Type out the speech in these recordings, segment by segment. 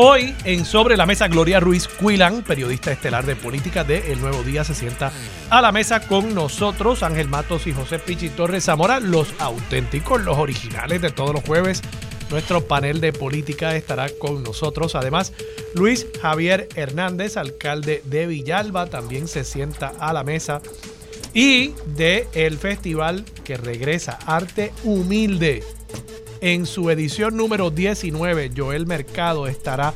Hoy en Sobre la Mesa, Gloria Ruiz Cuilan, periodista estelar de política de El Nuevo Día, se sienta a la mesa con nosotros, Ángel Matos y José Pichi Torres Zamora, los auténticos, los originales de todos los jueves. Nuestro panel de política estará con nosotros. Además, Luis Javier Hernández, alcalde de Villalba, también se sienta a la mesa. Y de el festival que regresa, Arte Humilde, en su edición número 19, Joel Mercado estará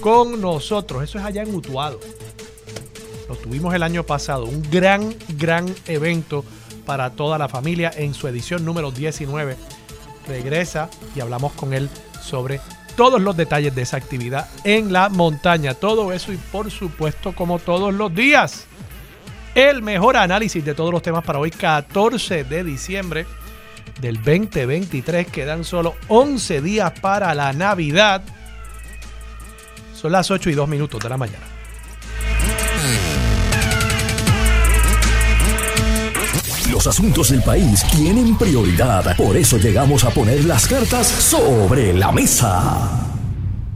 con nosotros. Eso es allá en Utuado. Lo tuvimos el año pasado. Un gran, gran evento para toda la familia en su edición número 19. Regresa y hablamos con él sobre todos los detalles de esa actividad en la montaña. Todo eso y por supuesto como todos los días. El mejor análisis de todos los temas para hoy, 14 de diciembre del 2023. Quedan solo 11 días para la Navidad. Son las 8 y 2 minutos de la mañana. Los asuntos del país tienen prioridad. Por eso llegamos a poner las cartas sobre la mesa.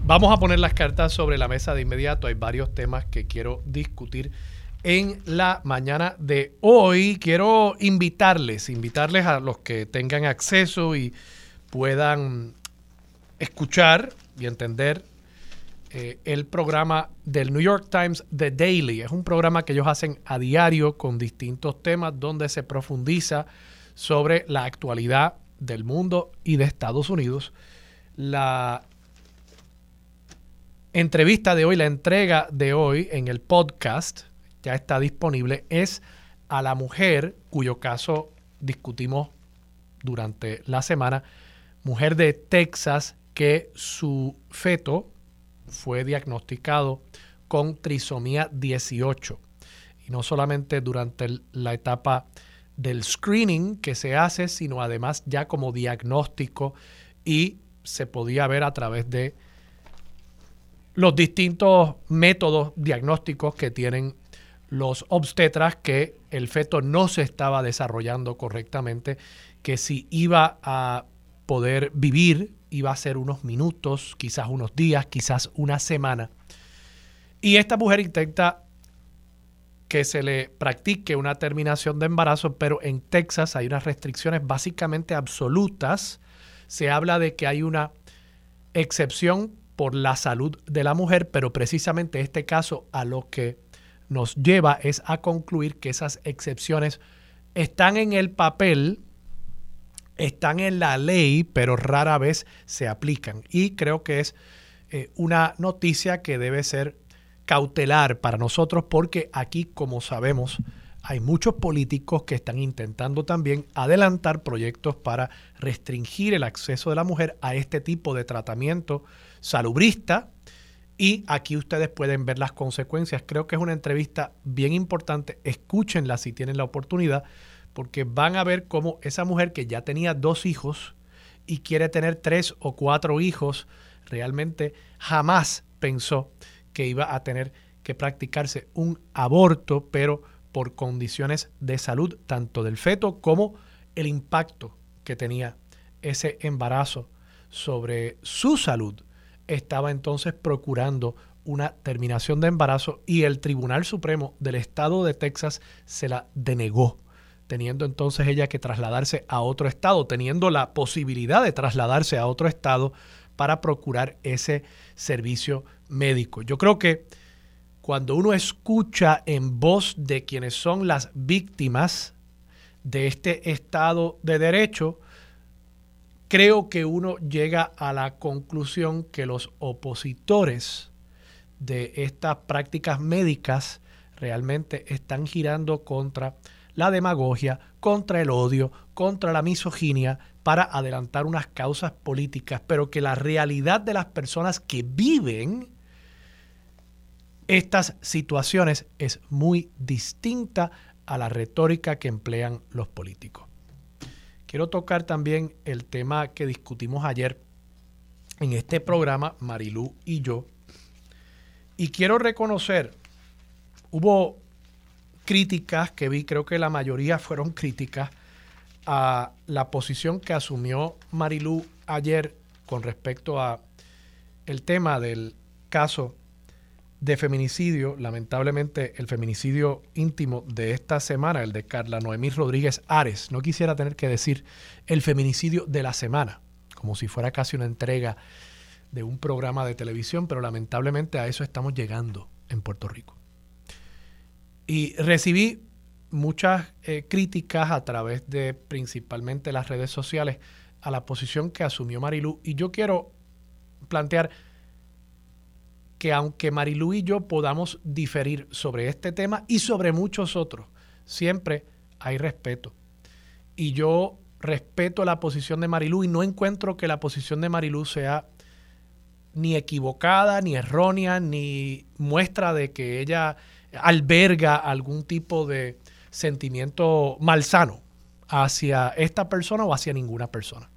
Vamos a poner las cartas sobre la mesa de inmediato. Hay varios temas que quiero discutir en la mañana de hoy. Quiero invitarles, invitarles a los que tengan acceso y puedan escuchar y entender eh, el programa del New York Times The Daily. Es un programa que ellos hacen a diario con distintos temas donde se profundiza sobre la actualidad del mundo y de Estados Unidos. La entrevista de hoy, la entrega de hoy en el podcast ya está disponible, es a la mujer cuyo caso discutimos durante la semana, mujer de Texas que su feto fue diagnosticado con trisomía 18. Y no solamente durante la etapa del screening que se hace, sino además ya como diagnóstico y se podía ver a través de los distintos métodos diagnósticos que tienen los obstetras que el feto no se estaba desarrollando correctamente, que si iba a poder vivir, iba a ser unos minutos, quizás unos días, quizás una semana. Y esta mujer intenta que se le practique una terminación de embarazo, pero en Texas hay unas restricciones básicamente absolutas. Se habla de que hay una excepción por la salud de la mujer, pero precisamente este caso a lo que nos lleva es a concluir que esas excepciones están en el papel, están en la ley, pero rara vez se aplican. Y creo que es eh, una noticia que debe ser cautelar para nosotros porque aquí, como sabemos, hay muchos políticos que están intentando también adelantar proyectos para restringir el acceso de la mujer a este tipo de tratamiento salubrista y aquí ustedes pueden ver las consecuencias. Creo que es una entrevista bien importante. Escúchenla si tienen la oportunidad, porque van a ver cómo esa mujer que ya tenía dos hijos y quiere tener tres o cuatro hijos, realmente jamás pensó que iba a tener que practicarse un aborto, pero por condiciones de salud, tanto del feto como el impacto que tenía ese embarazo sobre su salud estaba entonces procurando una terminación de embarazo y el Tribunal Supremo del Estado de Texas se la denegó, teniendo entonces ella que trasladarse a otro estado, teniendo la posibilidad de trasladarse a otro estado para procurar ese servicio médico. Yo creo que cuando uno escucha en voz de quienes son las víctimas de este Estado de Derecho, creo que uno llega a la conclusión que los opositores de estas prácticas médicas realmente están girando contra la demagogia, contra el odio, contra la misoginia, para adelantar unas causas políticas, pero que la realidad de las personas que viven estas situaciones es muy distinta a la retórica que emplean los políticos. Quiero tocar también el tema que discutimos ayer en este programa, Marilú y yo. Y quiero reconocer, hubo críticas que vi, creo que la mayoría fueron críticas a la posición que asumió Marilú ayer con respecto a el tema del caso de feminicidio, lamentablemente el feminicidio íntimo de esta semana, el de Carla Noemí Rodríguez Ares. No quisiera tener que decir el feminicidio de la semana, como si fuera casi una entrega de un programa de televisión, pero lamentablemente a eso estamos llegando en Puerto Rico. Y recibí muchas eh, críticas a través de principalmente las redes sociales a la posición que asumió Marilú. Y yo quiero plantear que aunque Marilú y yo podamos diferir sobre este tema y sobre muchos otros, siempre hay respeto. Y yo respeto la posición de Marilú y no encuentro que la posición de Marilú sea ni equivocada, ni errónea, ni muestra de que ella alberga algún tipo de sentimiento malsano hacia esta persona o hacia ninguna persona.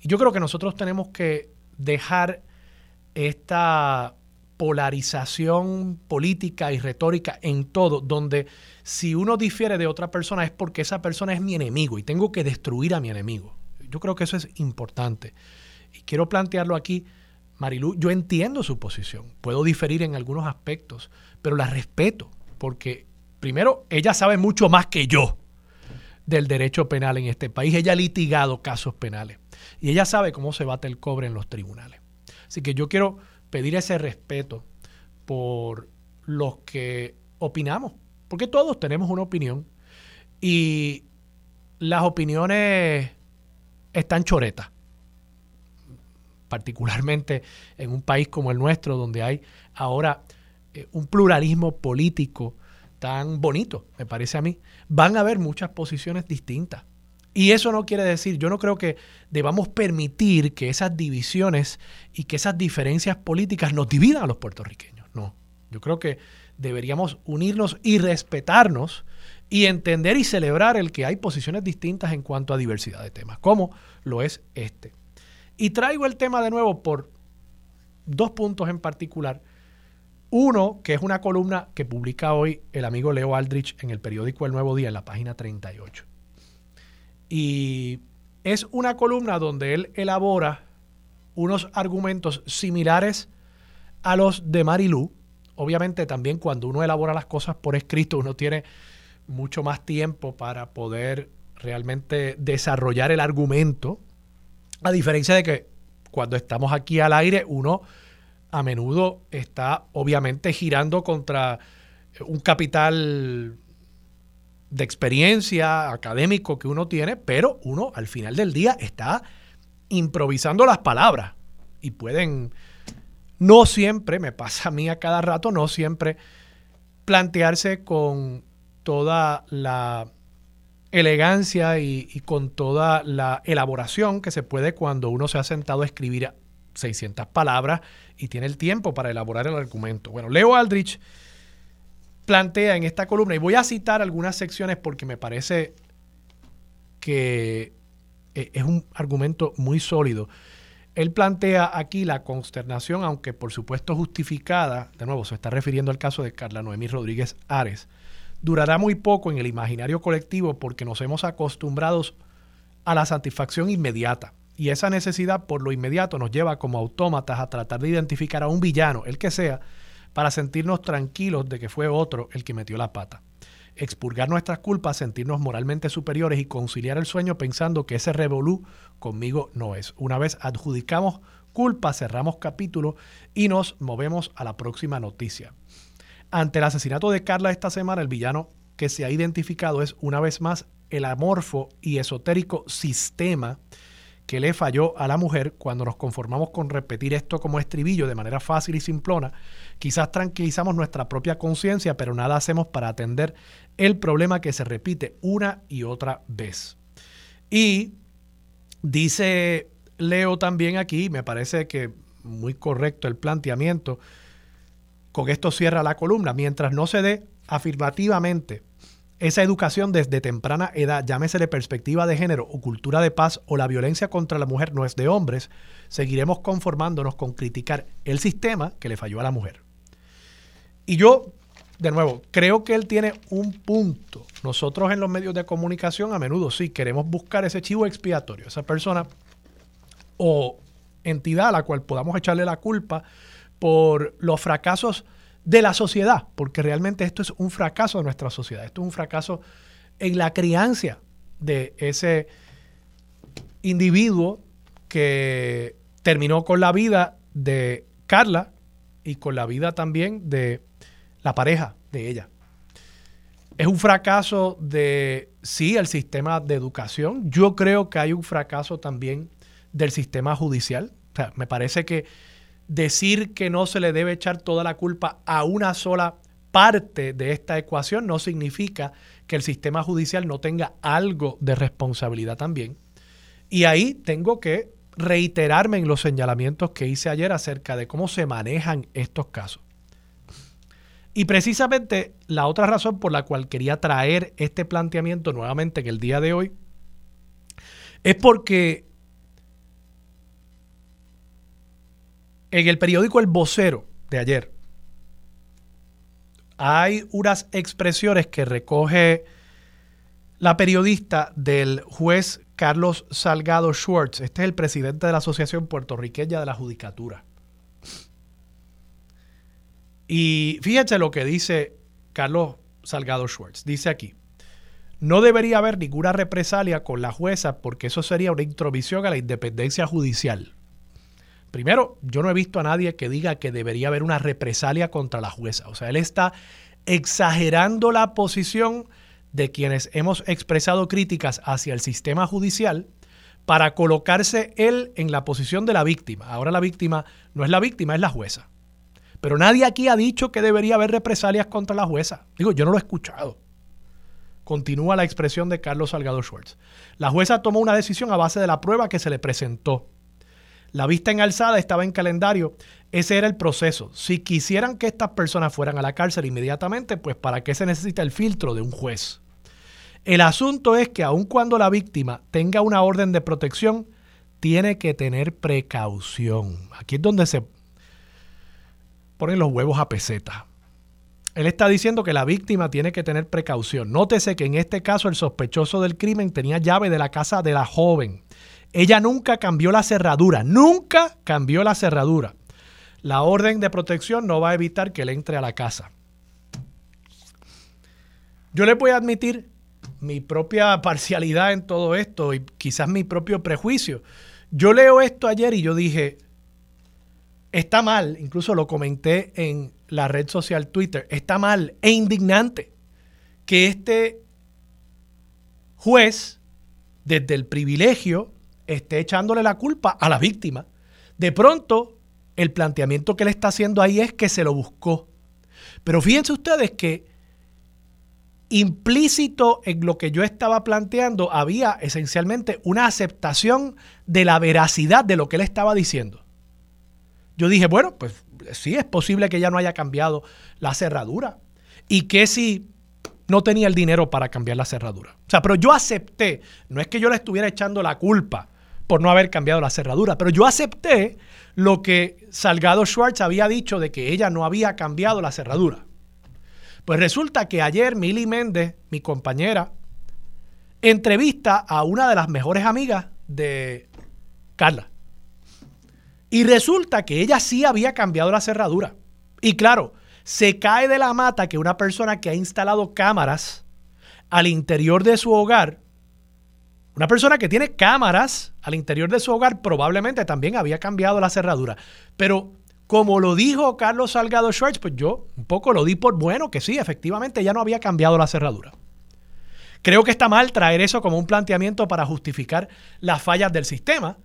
Y yo creo que nosotros tenemos que dejar esta polarización política y retórica en todo, donde si uno difiere de otra persona es porque esa persona es mi enemigo y tengo que destruir a mi enemigo. Yo creo que eso es importante. Y quiero plantearlo aquí, Marilu, yo entiendo su posición, puedo diferir en algunos aspectos, pero la respeto, porque primero, ella sabe mucho más que yo del derecho penal en este país, ella ha litigado casos penales y ella sabe cómo se bate el cobre en los tribunales. Así que yo quiero pedir ese respeto por los que opinamos, porque todos tenemos una opinión y las opiniones están choretas, particularmente en un país como el nuestro, donde hay ahora eh, un pluralismo político tan bonito, me parece a mí, van a haber muchas posiciones distintas. Y eso no quiere decir, yo no creo que debamos permitir que esas divisiones y que esas diferencias políticas nos dividan a los puertorriqueños. No, yo creo que deberíamos unirnos y respetarnos y entender y celebrar el que hay posiciones distintas en cuanto a diversidad de temas, como lo es este. Y traigo el tema de nuevo por dos puntos en particular. Uno, que es una columna que publica hoy el amigo Leo Aldrich en el periódico El Nuevo Día, en la página 38. Y es una columna donde él elabora unos argumentos similares a los de Marilú. Obviamente también cuando uno elabora las cosas por escrito, uno tiene mucho más tiempo para poder realmente desarrollar el argumento, a diferencia de que cuando estamos aquí al aire, uno a menudo está obviamente girando contra un capital de experiencia académico que uno tiene, pero uno al final del día está improvisando las palabras y pueden, no siempre, me pasa a mí a cada rato, no siempre plantearse con toda la elegancia y, y, con toda la elaboración que se puede cuando uno se ha sentado a escribir 600 palabras y tiene el tiempo para elaborar el argumento. Bueno, Leo Aldrich plantea en esta columna, y voy a citar algunas secciones porque me parece que eh, es un argumento muy sólido. Él plantea aquí la consternación, aunque por supuesto justificada, de nuevo se está refiriendo al caso de Carla Noemí Rodríguez Ares, durará muy poco en el imaginario colectivo porque nos hemos acostumbrado a la satisfacción inmediata. Y esa necesidad por lo inmediato nos lleva como autómatas a tratar de identificar a un villano, el que sea, para sentirnos tranquilos de que fue otro el que metió la pata. Expurgar nuestras culpas, sentirnos moralmente superiores y conciliar el sueño pensando que ese revolú conmigo no es. Una vez adjudicamos culpa, cerramos capítulo y nos movemos a la próxima noticia. Ante el asesinato de Carla esta semana, el villano que se ha identificado es una vez más el amorfo y esotérico sistema que le falló a la mujer cuando nos conformamos con repetir esto como estribillo de manera fácil y simplona. Quizás tranquilizamos nuestra propia conciencia, pero nada hacemos para atender el problema que se repite una y otra vez. Y dice Leo también aquí, me parece que muy correcto el planteamiento, con esto cierra la columna, mientras no se dé afirmativamente esa educación desde temprana edad, llámesele perspectiva de género o cultura de paz o la violencia contra la mujer no es de hombres, seguiremos conformándonos con criticar el sistema que le falló a la mujer. Y yo, de nuevo, creo que él tiene un punto. Nosotros en los medios de comunicación a menudo sí queremos buscar ese chivo expiatorio, esa persona o entidad a la cual podamos echarle la culpa por los fracasos de la sociedad, porque realmente esto es un fracaso de nuestra sociedad, esto es un fracaso en la crianza de ese individuo que terminó con la vida de Carla y con la vida también de la pareja de ella. Es un fracaso de, sí, el sistema de educación. Yo creo que hay un fracaso también del sistema judicial. O sea, me parece que decir que no se le debe echar toda la culpa a una sola parte de esta ecuación no significa que el sistema judicial no tenga algo de responsabilidad también. Y ahí tengo que reiterarme en los señalamientos que hice ayer acerca de cómo se manejan estos casos. Y precisamente la otra razón por la cual quería traer este planteamiento nuevamente en el día de hoy es porque En el periódico El Vocero de ayer hay unas expresiones que recoge la periodista del juez Carlos Salgado Schwartz. Este es el presidente de la Asociación Puertorriqueña de la Judicatura. Y fíjense lo que dice Carlos Salgado Schwartz. Dice aquí, no debería haber ninguna represalia con la jueza porque eso sería una intromisión a la independencia judicial. Primero, yo no he visto a nadie que diga que debería haber una represalia contra la jueza. O sea, él está exagerando la posición de quienes hemos expresado críticas hacia el sistema judicial para colocarse él en la posición de la víctima. Ahora la víctima no es la víctima, es la jueza. Pero nadie aquí ha dicho que debería haber represalias contra la jueza. Digo, yo no lo he escuchado. Continúa la expresión de Carlos Salgado Schwartz. La jueza tomó una decisión a base de la prueba que se le presentó. La vista en alzada estaba en calendario. Ese era el proceso. Si quisieran que estas personas fueran a la cárcel inmediatamente, pues ¿para qué se necesita el filtro de un juez? El asunto es que aun cuando la víctima tenga una orden de protección, tiene que tener precaución. Aquí es donde se ponen los huevos a peseta. Él está diciendo que la víctima tiene que tener precaución. Nótese que en este caso el sospechoso del crimen tenía llave de la casa de la joven. Ella nunca cambió la cerradura, nunca cambió la cerradura. La orden de protección no va a evitar que él entre a la casa. Yo le voy a admitir mi propia parcialidad en todo esto y quizás mi propio prejuicio. Yo leo esto ayer y yo dije, está mal, incluso lo comenté en la red social Twitter, está mal e indignante que este juez, desde el privilegio, esté echándole la culpa a la víctima. De pronto, el planteamiento que le está haciendo ahí es que se lo buscó. Pero fíjense ustedes que implícito en lo que yo estaba planteando había esencialmente una aceptación de la veracidad de lo que él estaba diciendo. Yo dije, bueno, pues sí, es posible que ya no haya cambiado la cerradura. Y que si no tenía el dinero para cambiar la cerradura. O sea, pero yo acepté, no es que yo le estuviera echando la culpa por no haber cambiado la cerradura. Pero yo acepté lo que Salgado Schwartz había dicho de que ella no había cambiado la cerradura. Pues resulta que ayer Mili Méndez, mi compañera, entrevista a una de las mejores amigas de Carla. Y resulta que ella sí había cambiado la cerradura. Y claro, se cae de la mata que una persona que ha instalado cámaras al interior de su hogar una persona que tiene cámaras al interior de su hogar probablemente también había cambiado la cerradura. Pero como lo dijo Carlos Salgado Schwartz, pues yo un poco lo di por bueno que sí, efectivamente ya no había cambiado la cerradura. Creo que está mal traer eso como un planteamiento para justificar las fallas del sistema,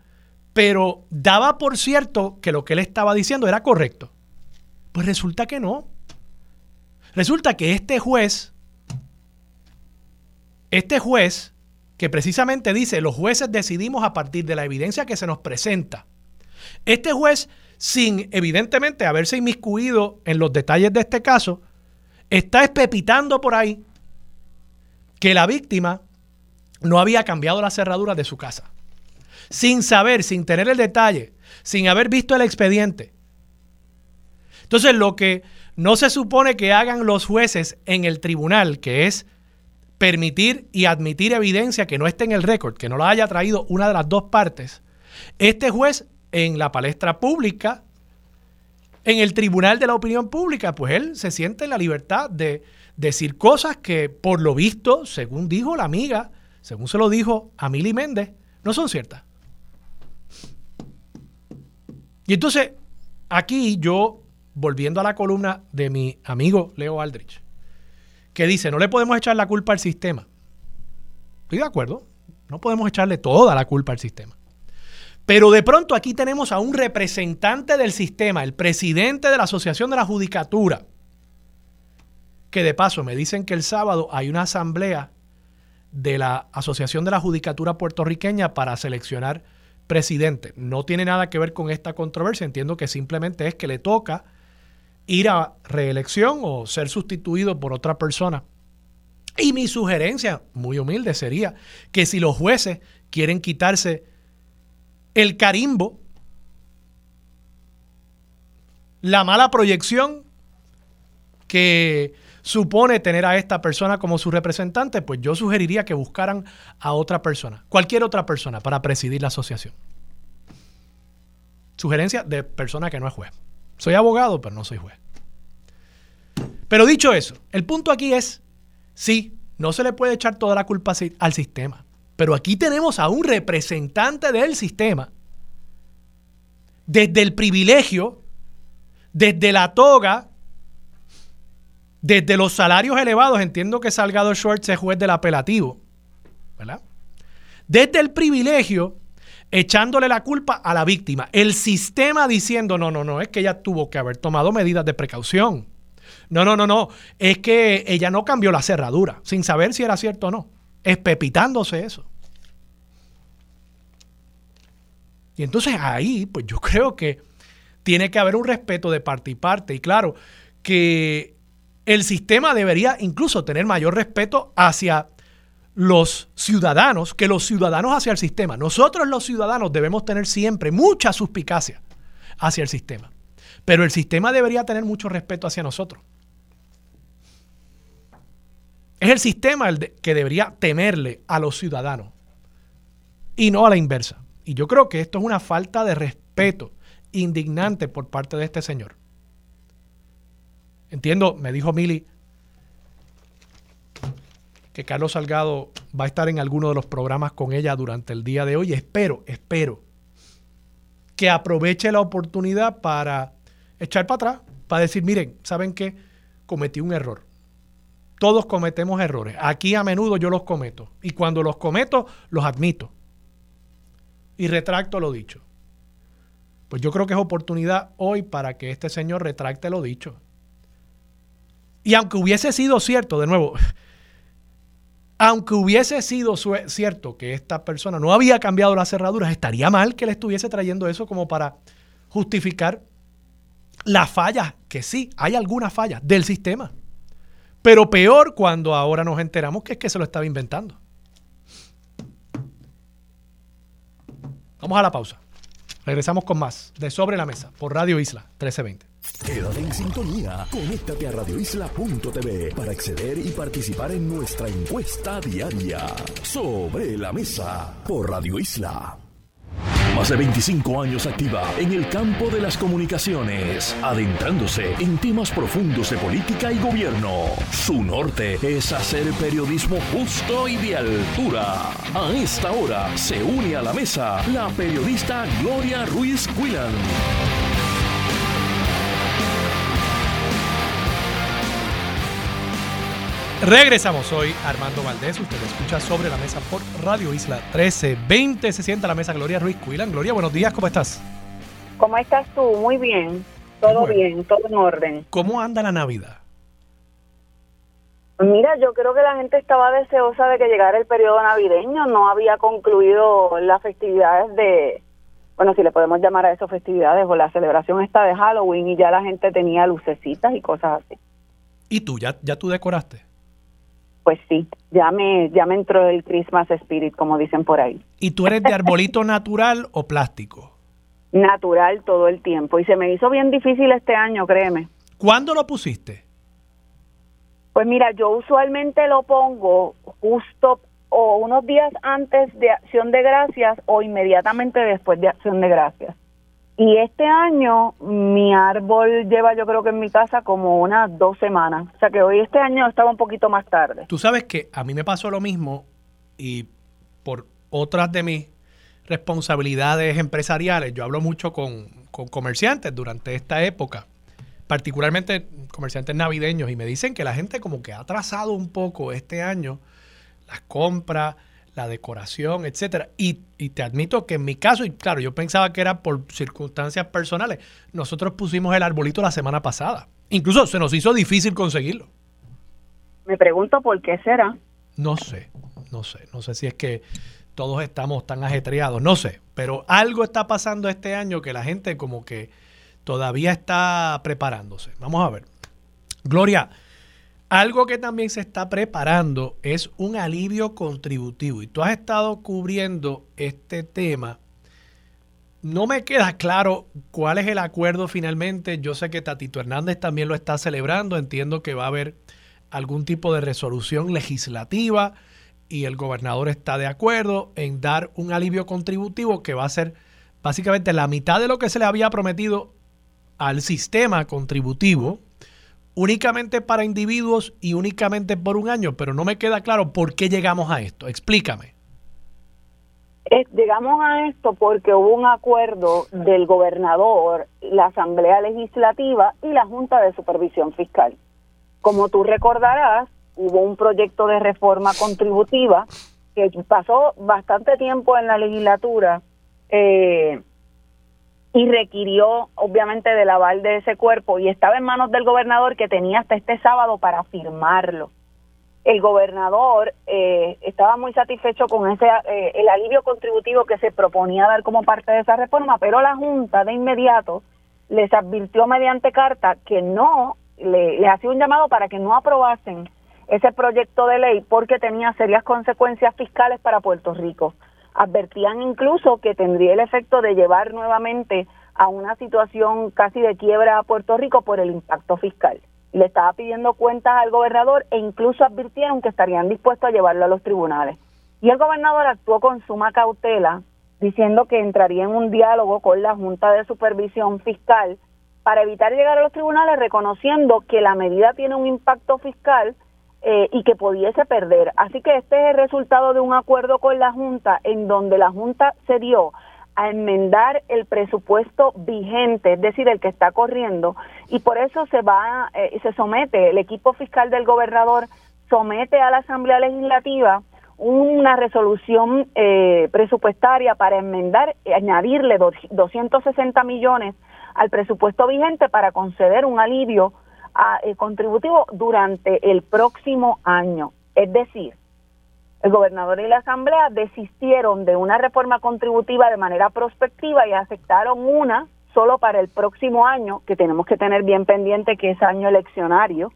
pero daba por cierto que lo que él estaba diciendo era correcto. Pues resulta que no. Resulta que este juez, este juez que precisamente dice, los jueces decidimos a partir de la evidencia que se nos presenta. Este juez sin evidentemente haberse inmiscuido en los detalles de este caso, está espepitando por ahí que la víctima no había cambiado las cerraduras de su casa. Sin saber, sin tener el detalle, sin haber visto el expediente. Entonces, lo que no se supone que hagan los jueces en el tribunal, que es permitir y admitir evidencia que no esté en el récord, que no la haya traído una de las dos partes, este juez en la palestra pública, en el tribunal de la opinión pública, pues él se siente en la libertad de decir cosas que, por lo visto, según dijo la amiga, según se lo dijo a Mili Méndez, no son ciertas. Y entonces, aquí yo, volviendo a la columna de mi amigo Leo Aldrich, que dice, no le podemos echar la culpa al sistema. Estoy de acuerdo, no podemos echarle toda la culpa al sistema. Pero de pronto aquí tenemos a un representante del sistema, el presidente de la Asociación de la Judicatura, que de paso me dicen que el sábado hay una asamblea de la Asociación de la Judicatura puertorriqueña para seleccionar presidente. No tiene nada que ver con esta controversia, entiendo que simplemente es que le toca ir a reelección o ser sustituido por otra persona. Y mi sugerencia, muy humilde, sería que si los jueces quieren quitarse el carimbo, la mala proyección que supone tener a esta persona como su representante, pues yo sugeriría que buscaran a otra persona, cualquier otra persona, para presidir la asociación. Sugerencia de persona que no es juez. Soy abogado, pero no soy juez. Pero dicho eso, el punto aquí es, sí, no se le puede echar toda la culpa al sistema. Pero aquí tenemos a un representante del sistema, desde el privilegio, desde la toga, desde los salarios elevados, entiendo que Salgado Schwartz es juez del apelativo, ¿verdad? Desde el privilegio, echándole la culpa a la víctima. El sistema diciendo, no, no, no, es que ella tuvo que haber tomado medidas de precaución. No, no, no, no, es que ella no cambió la cerradura, sin saber si era cierto o no. Espepitándose eso. Y entonces ahí, pues yo creo que tiene que haber un respeto de parte y parte. Y claro, que el sistema debería incluso tener mayor respeto hacia los ciudadanos que los ciudadanos hacia el sistema. Nosotros los ciudadanos debemos tener siempre mucha suspicacia hacia el sistema. Pero el sistema debería tener mucho respeto hacia nosotros. Es el sistema el que debería temerle a los ciudadanos y no a la inversa. Y yo creo que esto es una falta de respeto indignante por parte de este señor. Entiendo, me dijo Mili, que Carlos Salgado va a estar en alguno de los programas con ella durante el día de hoy. Espero, espero que aproveche la oportunidad para echar para atrás, para decir, miren, ¿saben qué? Cometí un error. Todos cometemos errores. Aquí a menudo yo los cometo. Y cuando los cometo, los admito y retracto lo dicho. Pues yo creo que es oportunidad hoy para que este señor retracte lo dicho. Y aunque hubiese sido cierto, de nuevo, aunque hubiese sido cierto que esta persona no había cambiado las cerraduras, estaría mal que le estuviese trayendo eso como para justificar las fallas, que sí, hay algunas fallas del sistema. Pero peor cuando ahora nos enteramos que es que se lo estaba inventando. Vamos a la pausa. Regresamos con más de Sobre la Mesa por Radio Isla 1320. Quédate en sintonía. Conéctate a radioisla.tv para acceder y participar en nuestra encuesta diaria. Sobre la Mesa por Radio Isla. Más de 25 años activa en el campo de las comunicaciones, adentrándose en temas profundos de política y gobierno. Su norte es hacer periodismo justo y de altura. A esta hora se une a la mesa la periodista Gloria Ruiz Quillan. Regresamos hoy, Armando Valdés. Usted escucha sobre la mesa por Radio Isla 1320. Se sienta la mesa Gloria Ruiz Cuilan. Gloria, buenos días, ¿cómo estás? ¿Cómo estás tú? Muy bien. Todo bien, todo en orden. ¿Cómo anda la Navidad? Mira, yo creo que la gente estaba deseosa de que llegara el periodo navideño. No había concluido las festividades de, bueno, si le podemos llamar a eso festividades o la celebración esta de Halloween y ya la gente tenía lucecitas y cosas así. ¿Y tú, ya, ya tú decoraste? Pues sí, ya me, ya me entró el Christmas Spirit, como dicen por ahí. ¿Y tú eres de arbolito natural o plástico? Natural todo el tiempo. Y se me hizo bien difícil este año, créeme. ¿Cuándo lo pusiste? Pues mira, yo usualmente lo pongo justo o unos días antes de Acción de Gracias o inmediatamente después de Acción de Gracias. Y este año mi árbol lleva yo creo que en mi casa como unas dos semanas. O sea que hoy este año estaba un poquito más tarde. Tú sabes que a mí me pasó lo mismo y por otras de mis responsabilidades empresariales, yo hablo mucho con, con comerciantes durante esta época, particularmente comerciantes navideños, y me dicen que la gente como que ha atrasado un poco este año las compras, la decoración, etcétera. Y, te admito que en mi caso, y claro, yo pensaba que era por circunstancias personales, nosotros pusimos el arbolito la semana pasada. Incluso se nos hizo difícil conseguirlo. Me pregunto por qué será. No sé, no sé, no sé si es que todos estamos tan ajetreados, no sé, pero algo está pasando este año que la gente como que todavía está preparándose. Vamos a ver. Gloria, algo que también se está preparando es un alivio contributivo y tú has estado cubriendo este tema. No me queda claro cuál es el acuerdo finalmente. Yo sé que Tatito Hernández también lo está celebrando. Entiendo que va a haber algún tipo de resolución legislativa y el gobernador está de acuerdo en dar un alivio contributivo que va a ser básicamente la mitad de lo que se le había prometido al sistema contributivo únicamente para individuos y únicamente por un año, pero no me queda claro por qué llegamos a esto. Explícame. Eh, llegamos a esto porque hubo un acuerdo del gobernador, la Asamblea Legislativa y la Junta de Supervisión Fiscal. Como tú recordarás, hubo un proyecto de reforma contributiva que pasó bastante tiempo en la legislatura eh, y requirió obviamente del aval de ese cuerpo y estaba en manos del gobernador que tenía hasta este sábado para firmarlo. El gobernador eh, estaba muy satisfecho con ese eh, el alivio contributivo que se proponía dar como parte de esa reforma, pero la Junta de inmediato les advirtió mediante carta que no, le, hacía un llamado para que no aprobasen ese proyecto de ley porque tenía serias consecuencias fiscales para Puerto Rico advertían incluso que tendría el efecto de llevar nuevamente a una situación casi de quiebra a Puerto Rico por el impacto fiscal. Le estaba pidiendo cuentas al gobernador e incluso advirtieron que estarían dispuestos a llevarlo a los tribunales. Y el gobernador actuó con suma cautela, diciendo que entraría en un diálogo con la Junta de Supervisión Fiscal para evitar llegar a los tribunales, reconociendo que la medida tiene un impacto fiscal eh, y que pudiese perder. Así que este es el resultado de un acuerdo con la Junta en donde la Junta se dio a enmendar el presupuesto vigente, es decir, el que está corriendo, y por eso se va, eh, se somete, el equipo fiscal del gobernador somete a la Asamblea Legislativa una resolución eh, presupuestaria para enmendar, añadirle 260 millones al presupuesto vigente para conceder un alivio eh, contributivo durante el próximo año. Es decir, el gobernador y la asamblea desistieron de una reforma contributiva de manera prospectiva y aceptaron una solo para el próximo año, que tenemos que tener bien pendiente que es año eleccionario,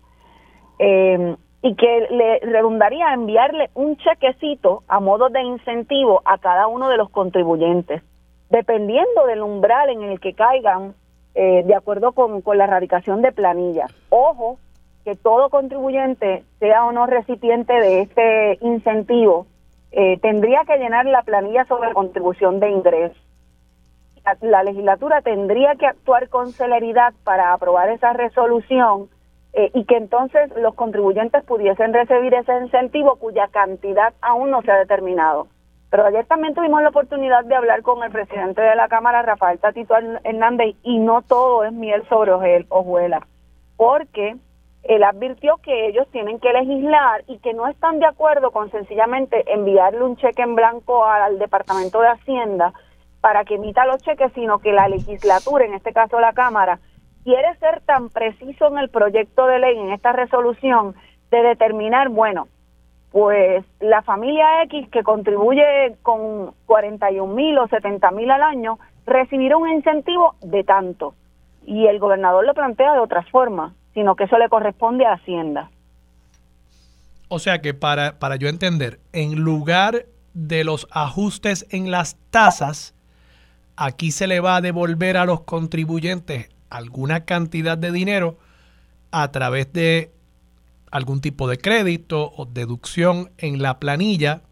eh, y que le redundaría enviarle un chequecito a modo de incentivo a cada uno de los contribuyentes, dependiendo del umbral en el que caigan eh, de acuerdo con, la erradicación de planillas. Ojo, que todo contribuyente, sea o no recipiente de este incentivo, eh, tendría que llenar la planilla sobre contribución de ingresos. La, legislatura tendría que actuar con celeridad para aprobar esa resolución eh, y que entonces los contribuyentes pudiesen recibir ese incentivo cuya cantidad aún no se ha determinado. Pero ayer también tuvimos la oportunidad de hablar con el presidente de la Cámara, Rafael Tatito Hernández, y no todo es miel sobre hojuelas, porque él advirtió que ellos tienen que legislar y que no están de acuerdo con sencillamente enviarle un cheque en blanco al Departamento de Hacienda para que emita los cheques, sino que la legislatura, en este caso la Cámara, quiere ser tan preciso en el proyecto de ley, en esta resolución, de determinar, bueno, pues la familia X que contribuye con 41 mil o 70 mil al año recibir un incentivo de tanto. Y el gobernador lo plantea de otra forma, sino que eso le corresponde a Hacienda. O sea que para, para yo entender, en lugar de los ajustes en las tasas, aquí se le va a devolver a los contribuyentes alguna cantidad de dinero a través de algún tipo de crédito o deducción en la planilla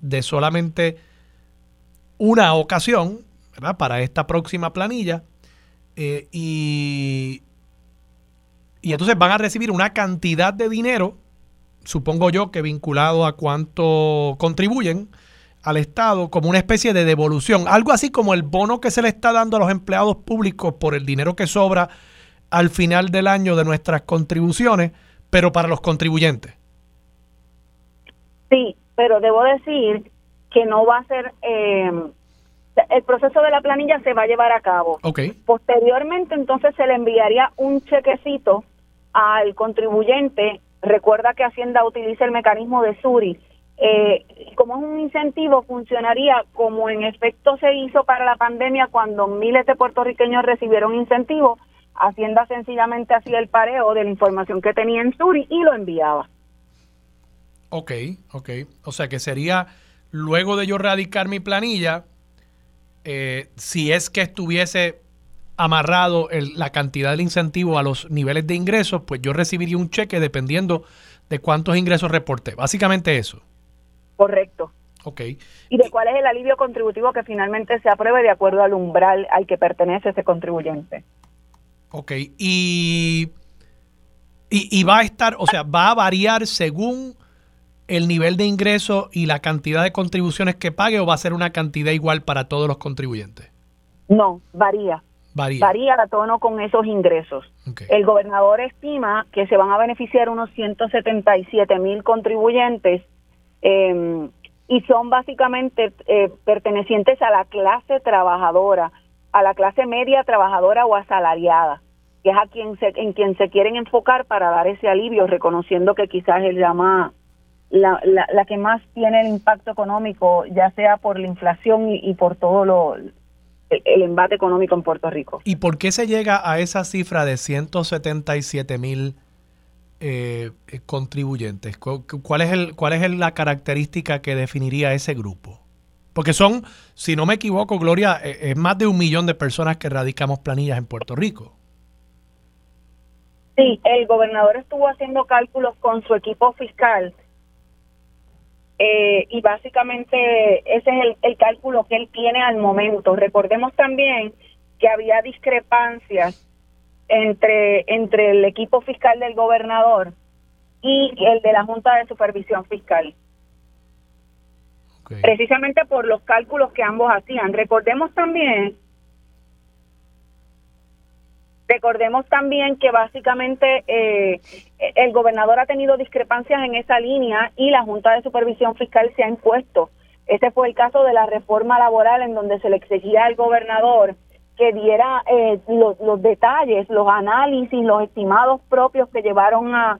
de solamente una ocasión para esta próxima planilla eh, y, y entonces van a recibir una cantidad de dinero, supongo yo que vinculado a cuánto contribuyen al Estado, como una especie de devolución, algo así como el bono que se le está dando a los empleados públicos por el dinero que sobra al final del año de nuestras contribuciones, pero para los contribuyentes. Sí, pero debo decir que no va a ser... Eh, el proceso de la planilla se va a llevar a cabo. Okay. Posteriormente, entonces, se le enviaría un chequecito al contribuyente. Recuerda que Hacienda utiliza el mecanismo de SURI. Eh, como es un incentivo, funcionaría como en efecto se hizo para la pandemia cuando miles de puertorriqueños recibieron incentivos. Hacienda sencillamente hacía el pareo de la información que tenía en SURI y lo enviaba. Ok, ok. O sea que sería, luego de yo radicar mi planilla, eh, si es que estuviese amarrado la cantidad del incentivo a los niveles de ingresos, pues yo recibiría un cheque dependiendo de cuántos ingresos reporté. Básicamente eso. Correcto. Ok. Y de cuál es el alivio contributivo que finalmente se apruebe de acuerdo al umbral al que pertenece ese contribuyente. Ok. Y, y, y va a estar, o sea, va a variar según el nivel de ingreso y la cantidad de contribuciones que pague o va a ser una cantidad igual para todos los contribuyentes? No, varía. Varía. Varía a tono con esos ingresos. El gobernador estima que se van a beneficiar unos 177 mil contribuyentes em, y son básicamente eh, pertenecientes a la clase trabajadora, a la clase media trabajadora o asalariada, que es a quien se, en quien se quieren enfocar para dar ese alivio, reconociendo que quizás es la más la, la, que más tiene el impacto económico, ya sea por la inflación y, por todo lo, el, embate económico en Puerto Rico. ¿Y por qué se llega a esa cifra de 177 mil eh, contribuyentes? ¿Cuál es, el, ¿Cuál es la característica que definiría ese grupo? Porque son, si no me equivoco, Gloria, eh, es más de un millón de personas que radicamos planillas en Puerto Rico. Sí, el gobernador estuvo haciendo cálculos con su equipo fiscal eh, y básicamente ese es el, cálculo que él tiene al momento. Recordemos también que había discrepancias entre, entre el equipo fiscal del gobernador y el de la Junta de Supervisión Fiscal. Precisamente por los cálculos que ambos hacían. Recordemos también Recordemos también que básicamente eh, el gobernador ha tenido discrepancias en esa línea y la Junta de Supervisión Fiscal se ha impuesto. Ese fue el caso de la reforma laboral en donde se le exigía al gobernador que diera eh, los, detalles, los análisis, los estimados propios que llevaron a,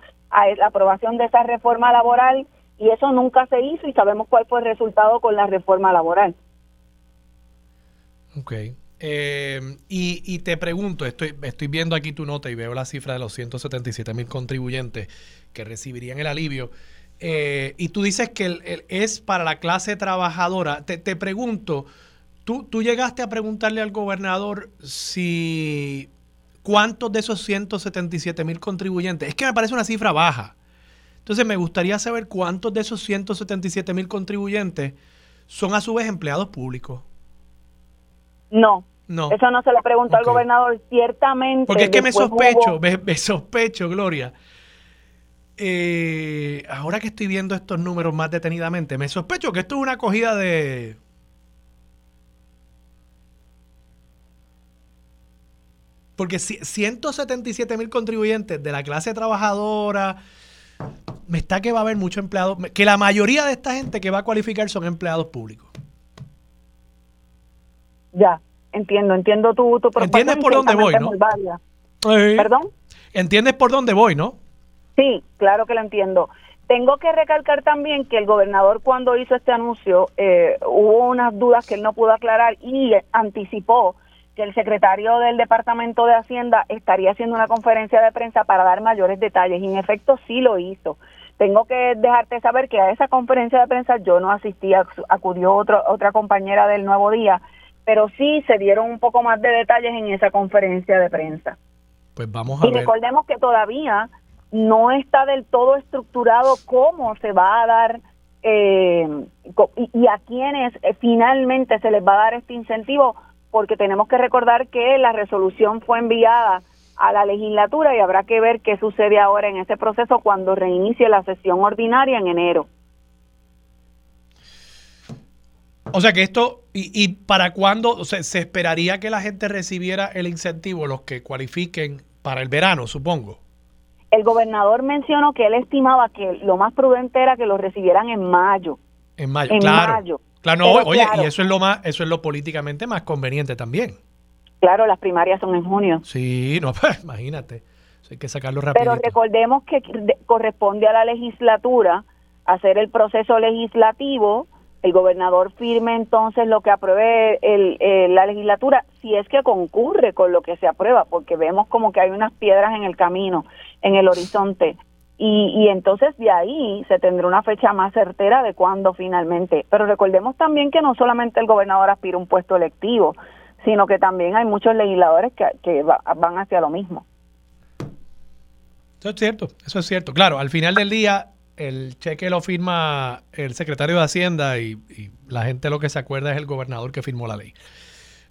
la aprobación de esa reforma laboral y eso nunca se hizo y sabemos cuál fue el resultado con la reforma laboral. Okay. Eh, y, te pregunto, estoy, viendo aquí tu nota y veo la cifra de los 177 mil contribuyentes que recibirían el alivio. Eh, y tú dices que es para la clase trabajadora. Te, te pregunto, ¿tú, ¿tú llegaste a preguntarle al gobernador si cuántos de esos 177 mil contribuyentes, es que me parece una cifra baja. Entonces me gustaría saber cuántos de esos 177 mil contribuyentes son a su vez empleados públicos. No, eso no se lo preguntó al gobernador, ciertamente. Porque es que me sospecho, me, sospecho, Gloria. Eh, ahora que estoy viendo estos números más detenidamente, me sospecho que esto es una acogida de... Porque 177 mil contribuyentes de la clase trabajadora, me está que va a haber muchos empleados, que la mayoría de esta gente que va a cualificar son empleados públicos. Ya. Entiendo, entiendo tu, tu ¿Entiendes por dónde voy, no? ¿Perdón? ¿Entiendes por dónde voy, no? Sí, claro que lo entiendo. Tengo que recalcar también que el gobernador cuando hizo este anuncio eh, hubo unas dudas que él no pudo aclarar y anticipó que el secretario del Departamento de Hacienda estaría haciendo una conferencia de prensa para dar mayores detalles y en efecto sí lo hizo. Tengo que dejarte saber que a esa conferencia de prensa yo no asistía, acudió otro, otra compañera del Nuevo Día, pero sí se dieron un poco más de detalles en esa conferencia de prensa. Pues vamos a y recordemos que todavía no está del todo estructurado cómo se va a dar eh, y, a quienes eh, finalmente se les va a dar este incentivo, porque tenemos que recordar que la resolución fue enviada a la legislatura y habrá que ver qué sucede ahora en ese proceso cuando reinicie la sesión ordinaria en enero. O sea que esto, ¿y, para cuándo se esperaría que la gente recibiera el incentivo, los que cualifiquen para el verano, supongo? El gobernador mencionó que él estimaba que lo más prudente era que lo recibieran en mayo. En mayo, claro. Claro, oye, y eso es lo más, eso es lo políticamente más conveniente también. Claro, las primarias son en junio. Sí, no, pues, imagínate. hay que sacarlo rápido. Pero recordemos que corresponde a la legislatura hacer el proceso legislativo el gobernador firme entonces lo que apruebe el, la legislatura, si es que concurre con lo que se aprueba, porque vemos como que hay unas piedras en el camino, en el horizonte. Y, y entonces de ahí se tendrá una fecha más certera de cuándo finalmente. Pero recordemos también que no solamente el gobernador aspira a un puesto electivo, sino que también hay muchos legisladores que, que van hacia lo mismo. Eso es cierto, eso es cierto. Claro, al final del día el cheque lo firma el secretario de Hacienda y, la gente lo que se acuerda es el gobernador que firmó la ley.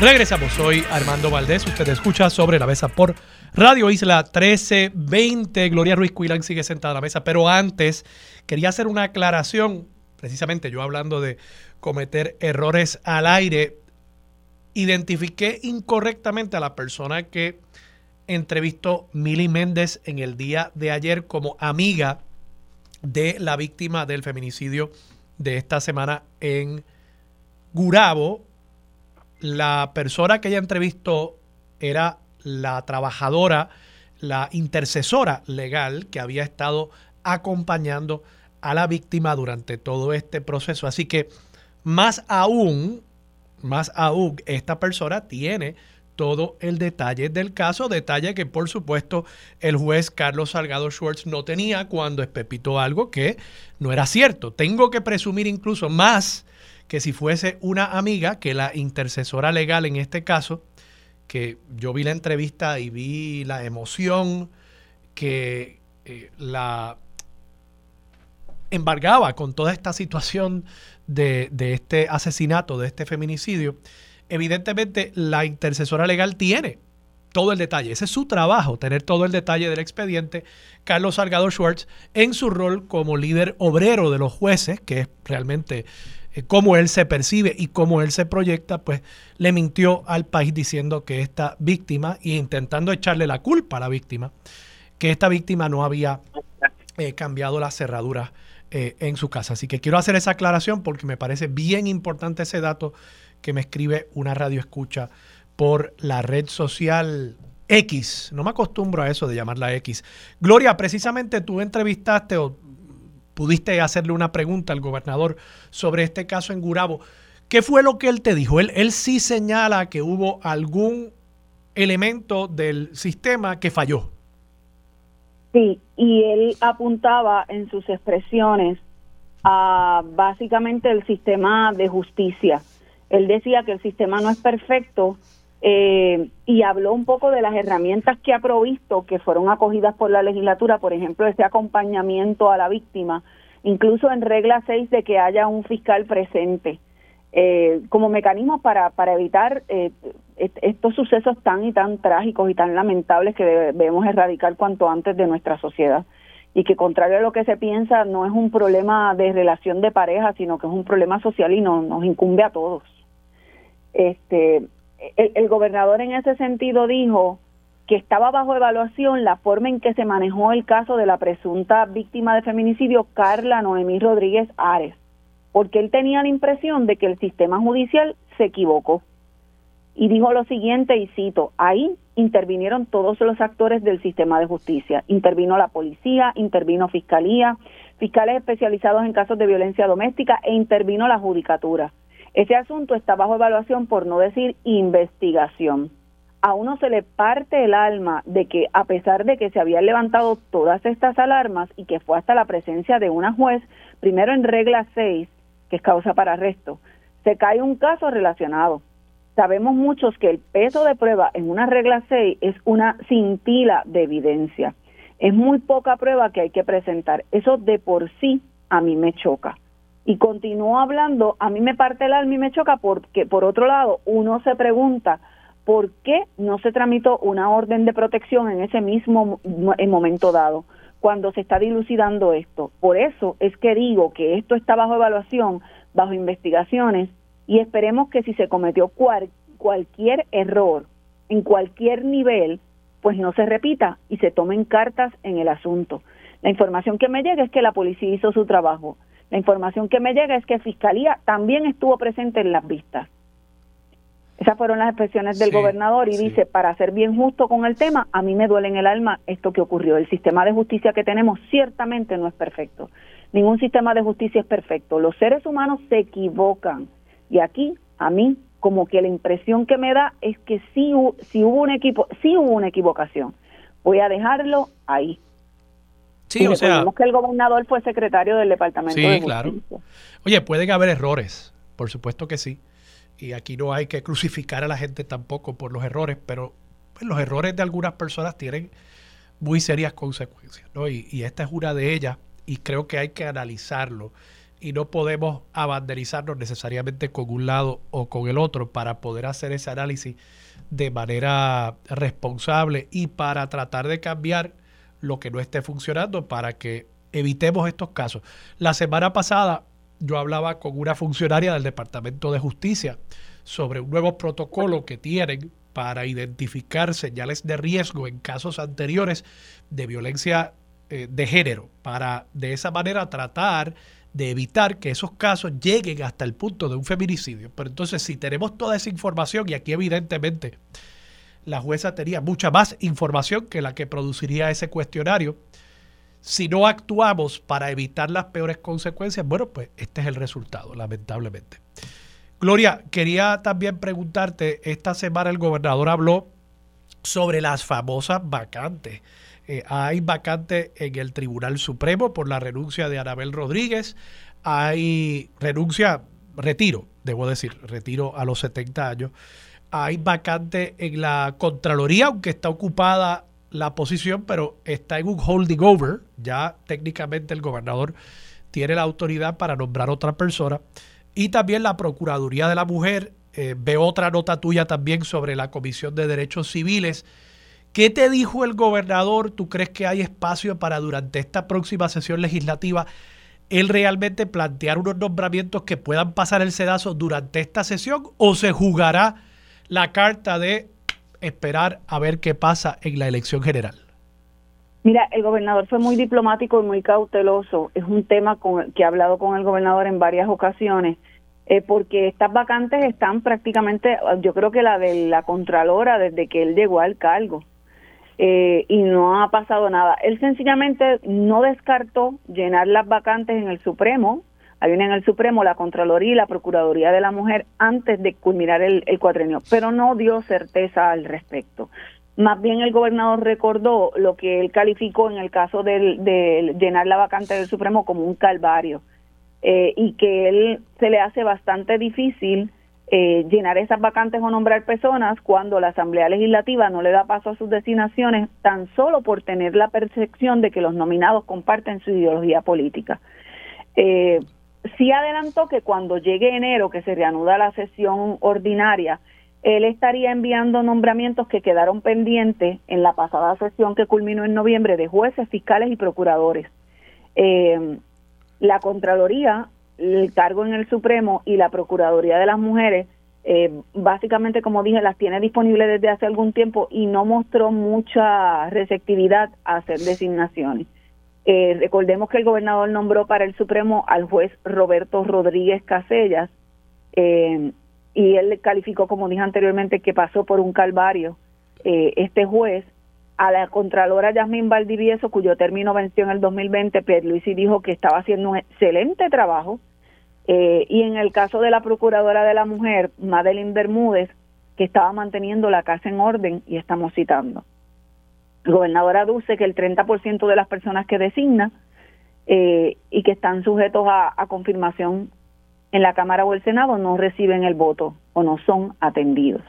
Regresamos, soy Armando Valdés. Usted escucha Sobre la Mesa por Radio Isla 1320. Gloria Ruiz Cuilan sigue sentada a la mesa, pero antes quería hacer una aclaración. Precisamente yo hablando de cometer errores al aire identifiqué incorrectamente a la persona que entrevistó Mili Méndez en el día de ayer como amiga de la víctima del feminicidio de esta semana en Gurabo. La persona que ella entrevistó era la trabajadora, la intercesora legal que había estado acompañando a la víctima durante todo este proceso. Así que más aún, más aún, esta persona tiene todo el detalle del caso, detalle que por supuesto el juez Carlos Salgado Schwartz no tenía cuando espepitó algo que no era cierto. Tengo que presumir incluso más que si fuese una amiga, que la intercesora legal en este caso, que yo vi la entrevista y vi la emoción que eh, la embargaba con toda esta situación de, este asesinato, de este feminicidio, evidentemente la intercesora legal tiene todo el detalle. Ese es su trabajo, tener todo el detalle del expediente. Carlos Salgado Schwartz, en su rol como líder obrero de los jueces, que es realmente cómo él se percibe y cómo él se proyecta, pues le mintió al país diciendo que esta víctima, e intentando echarle la culpa a la víctima, que esta víctima no había eh, cambiado las cerraduras eh, en su casa. Así que quiero hacer esa aclaración porque me parece bien importante ese dato que me escribe una radio escucha por la red social X. No me acostumbro a eso de llamarla X. Gloria, precisamente tú entrevistaste o pudiste hacerle una pregunta al gobernador sobre este caso en Gurabo. ¿Qué fue lo que él te dijo? Él, él sí señala que hubo algún elemento del sistema que falló. Sí, y él apuntaba en sus expresiones a básicamente el sistema de justicia. Él decía que el sistema no es perfecto eh, y habló un poco de las herramientas que ha provisto, que fueron acogidas por la legislatura, por ejemplo, ese acompañamiento a la víctima, incluso en regla 6 de que haya un fiscal presente. Eh, como mecanismo para, para evitar eh, estos sucesos tan y tan trágicos y tan lamentables que debemos erradicar cuanto antes de nuestra sociedad y que contrario a lo que se piensa no es un problema de relación de pareja sino que es un problema social y no, nos incumbe a todos este el, gobernador en ese sentido dijo que estaba bajo evaluación la forma en que se manejó el caso de la presunta víctima de feminicidio Carla Noemí Rodríguez Ares, porque él tenía la impresión de que el sistema judicial se equivocó. Y dijo lo siguiente, y cito, ahí intervinieron todos los actores del sistema de justicia. Intervino la policía, intervino fiscalía, fiscales especializados en casos de violencia doméstica e intervino la judicatura. Ese asunto está bajo evaluación, por no decir investigación. A uno se le parte el alma de que a pesar de que se habían levantado todas estas alarmas y que fue hasta la presencia de una juez, primero en regla 6, que es causa para arresto, se cae un caso relacionado. Sabemos muchos que el peso de prueba en una regla 6 es una cintila de evidencia. Es muy poca prueba que hay que presentar. Eso de por sí a mí me choca y continúo hablando, a mí me parte el alma y me choca porque, por otro lado, uno se pregunta por qué no se tramitó una orden de protección en ese mismo momento dado, cuando se está dilucidando esto. Por eso es que digo que esto está bajo evaluación, bajo investigaciones, y esperemos que si se cometió cualquier error en cualquier nivel, pues no se repita y se tomen cartas en el asunto. La información que me llega es que la policía hizo su trabajo la información que me llega es que Fiscalía también estuvo presente en las vistas. Esas fueron las expresiones del gobernador y dice, para ser bien justo con el tema, a mí me duele en el alma esto que ocurrió. El sistema de justicia que tenemos ciertamente no es perfecto. Ningún sistema de justicia es perfecto. Los seres humanos se equivocan. Y aquí, a mí, como que la impresión que me da es que sí, sí hubo un equipo, sí hubo una equivocación. Voy a dejarlo ahí. Sí, o sea. que el gobernador fue secretario del Departamento sí, claro. Oye, pueden haber errores, por supuesto que sí. Y aquí no hay que crucificar a la gente tampoco por los errores, pero pues, los errores de algunas personas tienen muy serias consecuencias, ¿no? Y, y esta es una de ellas, y creo que hay que analizarlo. Y no podemos abanderizarnos necesariamente con un lado o con el otro para poder hacer ese análisis de manera responsable y para tratar de cambiar lo que no esté funcionando para que evitemos estos casos. La semana pasada yo hablaba con una funcionaria del Departamento de Justicia sobre un nuevo protocolo que tienen para identificar señales de riesgo en casos anteriores de violencia eh, de género, para de esa manera tratar de evitar que esos casos lleguen hasta el punto de un feminicidio. Pero entonces, si tenemos toda esa información, y aquí evidentemente la jueza tenía mucha más información que la que produciría ese cuestionario. Si no actuamos para evitar las peores consecuencias, bueno, pues este es el resultado, lamentablemente. Gloria, quería también preguntarte, esta semana el gobernador habló sobre las famosas vacantes. Eh, hay vacantes en el Tribunal Supremo por la renuncia de Anabel Rodríguez, hay renuncia, retiro, debo decir, retiro a los 70 años hay vacante en la Contraloría, aunque está ocupada la posición, pero está en un holding over. Ya técnicamente el gobernador tiene la autoridad para nombrar otra persona. Y también la Procuraduría de la Mujer. Eh, veo otra nota tuya también sobre la Comisión de Derechos Civiles. ¿Qué te dijo el gobernador? ¿Tú crees que hay espacio para durante esta próxima sesión legislativa él realmente plantear unos nombramientos que puedan pasar el sedazo durante esta sesión o se jugará la carta de esperar a ver qué pasa en la elección general? Mira, el gobernador fue muy diplomático y muy cauteloso. Es un tema con, que he hablado con el gobernador en varias ocasiones, eh, porque estas vacantes están prácticamente, yo creo que la de la Contralora desde que él llegó al cargo. Eh, y no ha pasado nada. Él sencillamente no descartó llenar las vacantes en el Supremo, hay una en el Supremo, la Contraloría y la Procuraduría de la Mujer antes de culminar el, el cuatrenio, pero no dio certeza al respecto. Más bien el gobernador recordó lo que él calificó en el caso de, llenar la vacante del Supremo como un calvario eh, y que él se le hace bastante difícil eh, llenar esas vacantes o nombrar personas cuando la Asamblea Legislativa no le da paso a sus designaciones tan solo por tener la percepción de que los nominados comparten su ideología política. Eh, sí adelantó que cuando llegue enero, que se reanuda la sesión ordinaria, él estaría enviando nombramientos que quedaron pendientes en la pasada sesión que culminó en noviembre de jueces, fiscales y procuradores. Eh, la Contraloría, el cargo en el Supremo y la Procuraduría de las Mujeres eh, básicamente, como dije, las tiene disponibles desde hace algún tiempo y no mostró mucha receptividad a hacer designaciones. Eh, recordemos que el gobernador nombró para el Supremo al juez Roberto Rodríguez Casellas eh, y él calificó, como dije anteriormente, que pasó por un calvario este juez. A la Contralora Yasmín Valdivieso, cuyo término venció en el 2020, Luisi dijo que estaba haciendo un excelente trabajo, eh, y en el caso de la Procuradora de la Mujer, Madeline Bermúdez, que estaba manteniendo la casa en orden, y estamos citando. El gobernador aduce que el 30% de las personas que designa eh, y que están sujetos a, a confirmación en la Cámara o el Senado no reciben el voto o no son atendidos.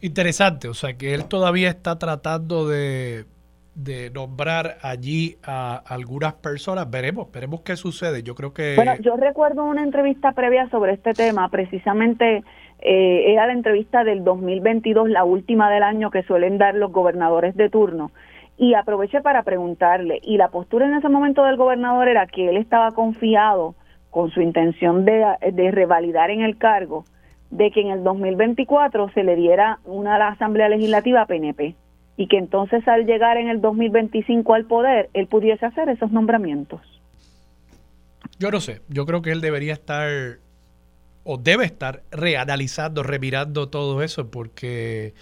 Interesante, o sea que él todavía está tratando de de nombrar allí a algunas personas. Veremos, veremos qué sucede. Yo creo que... Bueno, yo recuerdo una entrevista previa sobre este tema, precisamente eh, era la entrevista del 2022, la última del año que suelen dar los gobernadores de turno. Y aproveché para preguntarle, y la postura en ese momento del gobernador era que él estaba confiado con su intención de, revalidar en el cargo, de que en el 2024 se le diera una Asamblea Legislativa PNP y que entonces al llegar en el 2025 al poder, él pudiese hacer esos nombramientos. Yo no sé, yo creo que él debería estar o debe estar reanalizando, revirando todo eso, porque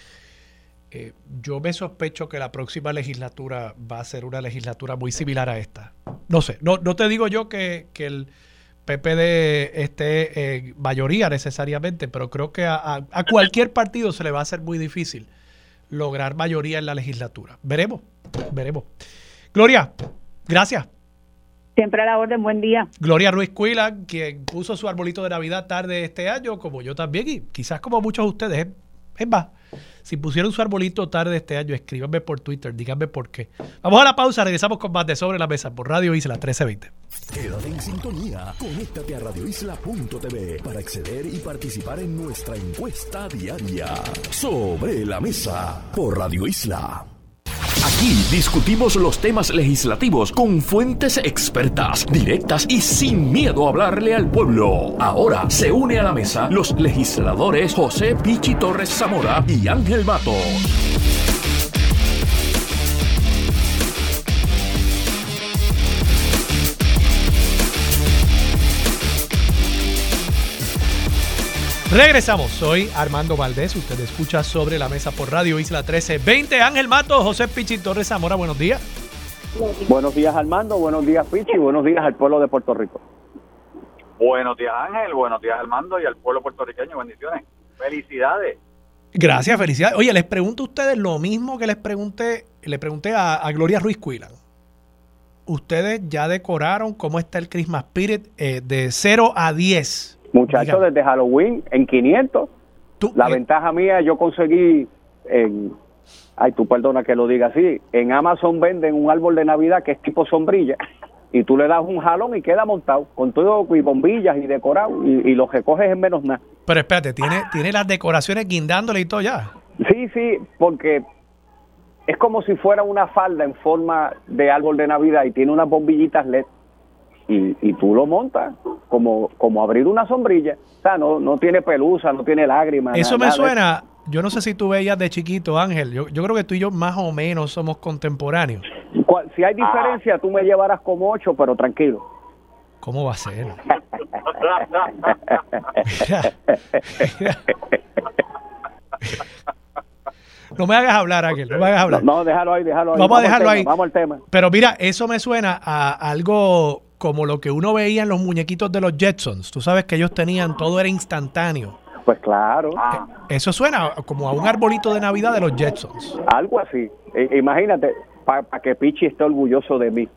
eh, yo me sospecho que la próxima legislatura va a ser una legislatura muy similar a esta. No sé, no, te digo yo que, el PPD esté en mayoría necesariamente, pero creo que a, a cualquier partido se le va a hacer muy difícil lograr mayoría en la legislatura. Veremos, veremos. Gloria, gracias. Siempre a la orden, buen día. Gloria Ruiz Cuila, quien puso su arbolito de Navidad tarde este año, como yo también, y quizás como muchos de ustedes. Es más, si pusieron su arbolito tarde este año, escríbanme por Twitter, díganme por qué. Vamos a la pausa, regresamos con más de Sobre la Mesa por Radio Isla 1320. Quédate en sintonía, conéctate a radioisla.tv para acceder y participar en nuestra encuesta diaria. Sobre la Mesa por Radio Isla. Aquí discutimos los temas legislativos con fuentes expertas, directas y sin miedo a hablarle al pueblo. Ahora se une a la mesa los legisladores José Pichi Torres Zamora y Ángel Mato. Regresamos, soy Armando Valdés, usted escucha sobre la mesa por Radio Isla 1320. Ángel Mato, José Pichi Torres Zamora, buenos días. Buenos días Armando, buenos días Pichi, buenos días al pueblo de Puerto Rico. Buenos días Ángel, buenos días Armando y al pueblo puertorriqueño, bendiciones. Felicidades. Gracias, felicidades. Oye, les pregunto a ustedes lo mismo que les pregunté, le pregunté a, Gloria Ruiz Cuilan. Ustedes ya decoraron cómo está el Christmas Spirit eh, de 0 a 10 Muchachos, desde Halloween en 500. la eh, ventaja mía, yo conseguí en. Ay, tú perdona que lo diga así. En Amazon venden un árbol de Navidad que es tipo sombrilla y tú le das un jalón y queda montado con todo y bombillas y decorado y, lo recoges en menos nada. Pero espérate, ¿tiene, tiene las decoraciones guindándole y todo ya. Sí, sí, porque es como si fuera una falda en forma de árbol de Navidad y tiene unas bombillitas LED y, y tú lo montas como, como abrir una sombrilla. O sea, no, no tiene pelusa, no tiene lágrimas. Eso me suena, yo no sé si tú veías de chiquito, Ángel, yo, yo creo que tú y yo más o menos somos contemporáneos. Si hay diferencia, tú me llevarás como ocho, pero tranquilo. ¿Cómo va a ser? No me hagas hablar, Ángel, no me hagas hablar. No, déjalo ahí, déjalo ahí. Vamos, a dejarlo ahí. Vamos al tema. Pero mira, eso me suena a algo como lo que uno veía en los muñequitos de los Jetsons. Tú sabes que ellos tenían, todo era instantáneo. Pues claro. Eh, eso suena como a un arbolito de Navidad de los Jetsons. Algo así. imagínate, para que Pichi esté orgulloso de mí.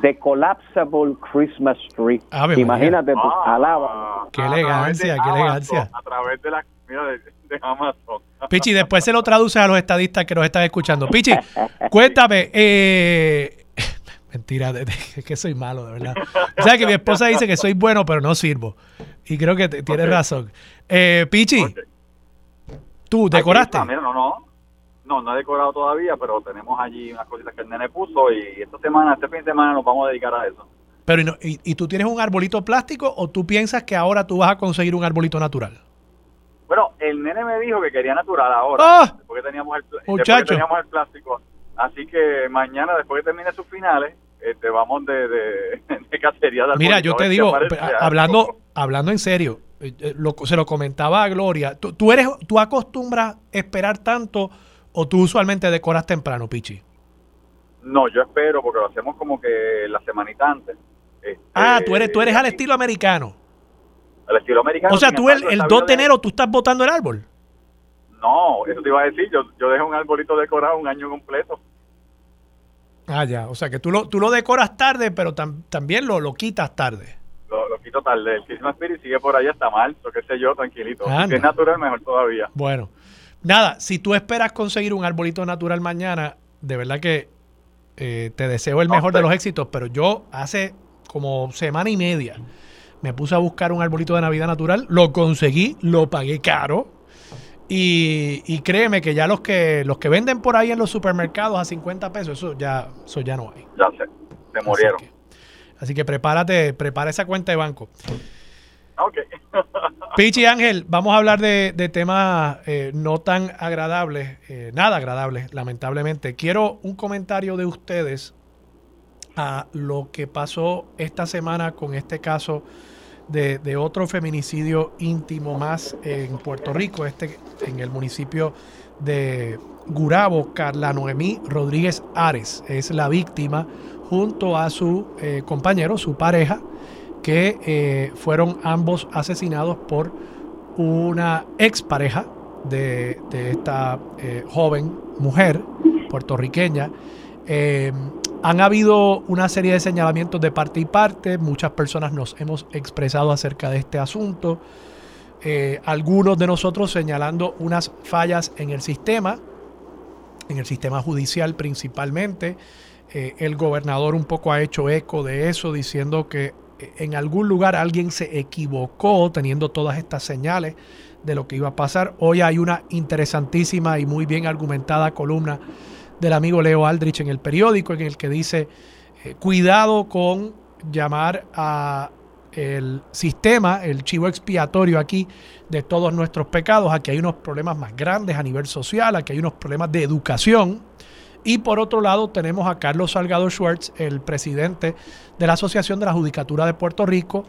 The Collapsible Christmas Tree. Imagínate, tú, ah. alaba. Qué elegancia, qué elegancia. A través de la mira, de, Amazon. Pichi, después se lo traduce a los estadistas que nos están escuchando. Pichi, cuéntame, eh, Mentira, es que soy malo, de verdad. O sea, que mi esposa dice que soy bueno, pero no sirvo. Y creo que tienes razón. Eh, Pichi, ¿tú decoraste? no, no. No, no he decorado todavía, pero tenemos allí unas cositas que el nene puso y esta semana, este fin de semana nos vamos a dedicar a eso. Pero y, tú tienes un arbolito plástico o tú piensas que ahora tú vas a conseguir un arbolito natural? Bueno, el nene me dijo que quería natural ahora, ¡Ah! después, que teníamos el, teníamos el plástico. Así que mañana, después que termine sus finales, este, vamos de, de, cacería de Mira, yo te digo, hablando, hablando en serio, eh, eh, se lo comentaba a Gloria, ¿tú, tú, eres, ¿tú acostumbras esperar tanto o tú usualmente decoras temprano, Pichi? No, yo espero porque lo hacemos como que la semanita antes. ah, tú eres, tú eres al este, estilo americano. Al estilo americano. O sea, tú el, el 2 de enero tú estás botando el árbol. No, eso te iba a decir, yo, yo dejo un arbolito decorado un año completo. Ah, ya, o sea que tú lo, tú lo decoras tarde, pero también lo, lo quitas tarde. Lo, lo quito tarde. El Christmas Spirit sigue por ahí hasta marzo, qué sé yo, tranquilito. Si es natural, mejor todavía. Bueno, nada, si tú esperas conseguir un arbolito natural mañana, de verdad que eh, te deseo el mejor de los éxitos, pero yo hace como semana y media me puse a buscar un arbolito de Navidad natural, lo conseguí, lo pagué caro. Y, créeme que ya los que los que venden por ahí en los supermercados a 50 pesos, eso ya, eso ya no hay. Ya sé, se murieron. Así que, prepárate, prepara esa cuenta de banco. Ok. Pichi Ángel, vamos a hablar de, temas eh, no tan agradables, eh, nada agradables, lamentablemente. Quiero un comentario de ustedes a lo que pasó esta semana con este caso de, otro feminicidio íntimo más en Puerto Rico, este en el municipio de Gurabo, Carla Noemí Rodríguez Ares es la víctima junto a su eh, compañero, su pareja, que eh, fueron ambos asesinados por una expareja de, de esta eh, joven mujer puertorriqueña. Eh, han habido una serie de señalamientos de parte y parte, muchas personas nos hemos expresado acerca de este asunto, algunos de nosotros señalando unas fallas en el sistema, en el sistema judicial principalmente. el gobernador un poco ha hecho eco de eso, diciendo que en algún lugar alguien se equivocó teniendo todas estas señales de lo que iba a pasar. Hoy hay una interesantísima y muy bien argumentada columna del amigo Leo Aldrich en el periódico en el que dice eh, cuidado con llamar a el sistema, el chivo expiatorio aquí de todos nuestros pecados. Aquí hay unos problemas más grandes a nivel social, aquí hay unos problemas de educación y por otro lado tenemos a Carlos Salgado Schwartz, el presidente de la Asociación de la Judicatura de Puerto Rico,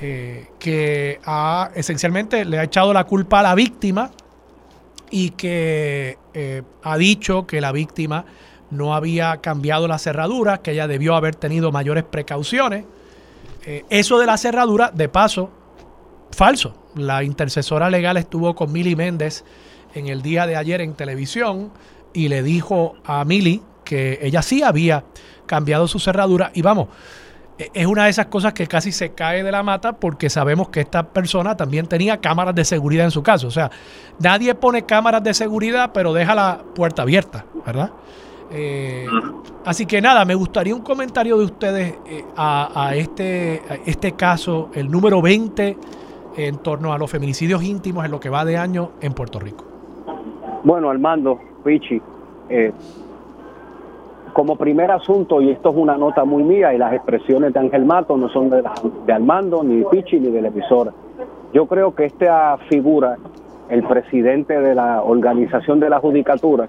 eh, que ha, esencialmente le ha echado la culpa a la víctima y que eh, ha dicho que la víctima no había cambiado la cerradura, que ella debió haber tenido mayores precauciones. Eh, eso de la cerradura, de paso, falso. La intercesora legal estuvo con Mili Méndez en el día de ayer en televisión y le dijo a Mili que ella sí había cambiado su cerradura. Y vamos, es una de esas cosas que casi se cae de la mata porque sabemos que esta persona también tenía cámaras de seguridad en su caso. O sea, nadie pone cámaras de seguridad, pero deja la puerta abierta, ¿verdad? Eh, así que nada, me gustaría un comentario de ustedes eh, a, este, a este caso, el número 20 en torno a los feminicidios íntimos en lo que va de año en Puerto Rico. Bueno, Armando, Pichi, eh, como primer asunto, y esto es una nota muy mía, y las expresiones de Ángel Mato no son de, de Armando, ni de Pichi, ni del emisor. Yo creo que esta figura, el presidente de la organización de la judicatura,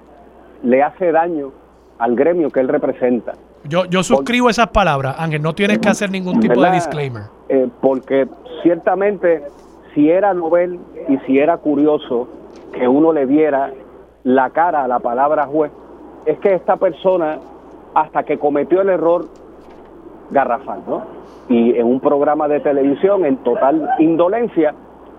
le hace daño al gremio que él representa. Yo, yo suscribo esas palabras, Ángel, no tienes que hacer ningún tipo de disclaimer. Eh, porque ciertamente, si era novel y si era curioso que uno le viera la cara a la palabra juez, es que esta persona, hasta que cometió el error garrafal, ¿no? Y en un programa de televisión, en total indolencia,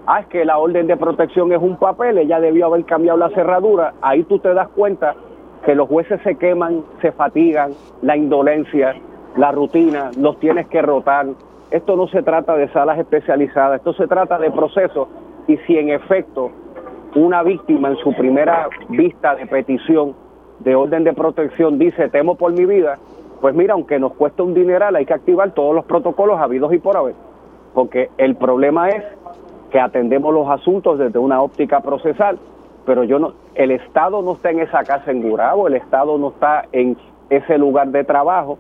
ah, es que la orden de protección es un papel, ella debió haber cambiado la cerradura, ahí tú te das cuenta que los jueces se queman, se fatigan, la indolencia, la rutina, los tienes que rotar. Esto no se trata de salas especializadas, esto se trata de procesos y si en efecto una víctima en su primera vista de petición de orden de protección dice temo por mi vida, pues mira, aunque nos cueste un dineral, hay que activar todos los protocolos habidos y por haber. Porque el problema es que atendemos los asuntos desde una óptica procesal, pero yo no, el Estado no está en esa casa en Gurabo, el Estado no está en ese lugar de trabajo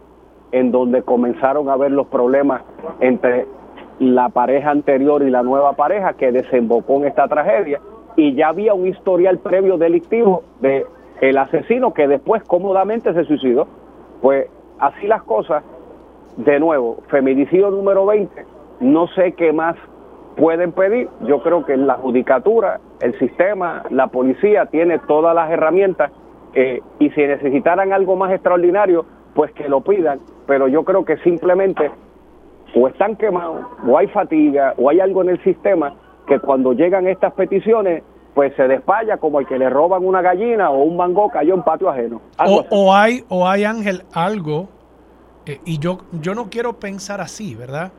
en donde comenzaron a ver los problemas entre la pareja anterior y la nueva pareja que desembocó en esta tragedia y ya había un historial previo delictivo de el asesino que después cómodamente se suicidó. Pues así las cosas, de nuevo, feminicidio número 20, no sé qué más pueden pedir. Yo creo que la judicatura, el sistema, la policía tiene todas las herramientas eh, y si necesitaran algo más extraordinario, pues que lo pidan. Pero yo creo que simplemente o están quemados, o hay fatiga, o hay algo en el sistema que cuando llegan estas peticiones pues se despaya como el que le roban una gallina o un mango cayó en patio ajeno. O, hay, o hay Ángel algo, eh, y yo, yo no quiero pensar así, ¿verdad?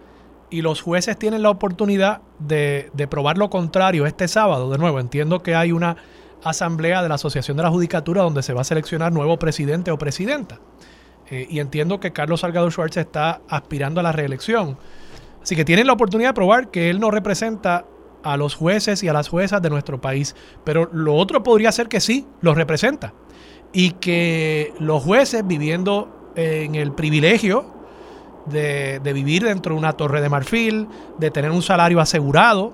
y los jueces tienen la oportunidad de, probar lo contrario este sábado. De nuevo, entiendo que hay una asamblea de la Asociación de la Judicatura donde se va a seleccionar nuevo presidente o presidenta. Eh, y entiendo que Carlos Salgado Schwartz está aspirando a la reelección. Así que tienen la oportunidad de probar que él no representa a los jueces y a las juezas de nuestro país. Pero lo otro podría ser que sí, los representa. Y que los jueces, viviendo en el privilegio de, vivir dentro de una torre de marfil, de tener un salario asegurado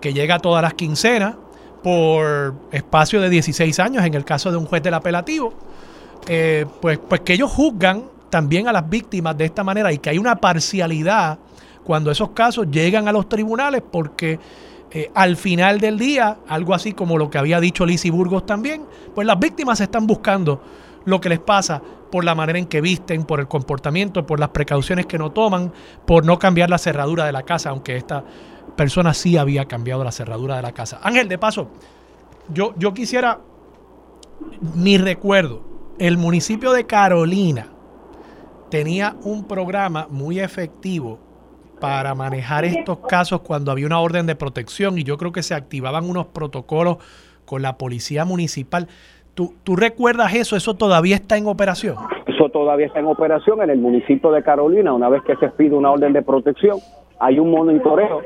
que llega a todas las quincenas por espacio de 16 años en el caso de un juez del apelativo, eh, pues, pues que ellos juzgan también a las víctimas de esta manera y que hay una parcialidad cuando esos casos llegan a los tribunales porque eh, al final del día, algo así como lo que había dicho Lizzie Burgos también, pues las víctimas están buscando lo que les pasa por la manera en que visten, por el comportamiento, por las precauciones que no toman, por no cambiar la cerradura de la casa, aunque esta persona sí había cambiado la cerradura de la casa. Ángel, de paso, yo, yo quisiera, mi recuerdo, el municipio de Carolina tenía un programa muy efectivo para manejar estos casos cuando había una orden de protección y yo creo que se activaban unos protocolos con la policía municipal. ¿Tú, recuerdas eso? ¿Eso todavía está en operación? Eso todavía está en operación en el municipio de Carolina. Una vez que se pide una orden de protección, hay un monitoreo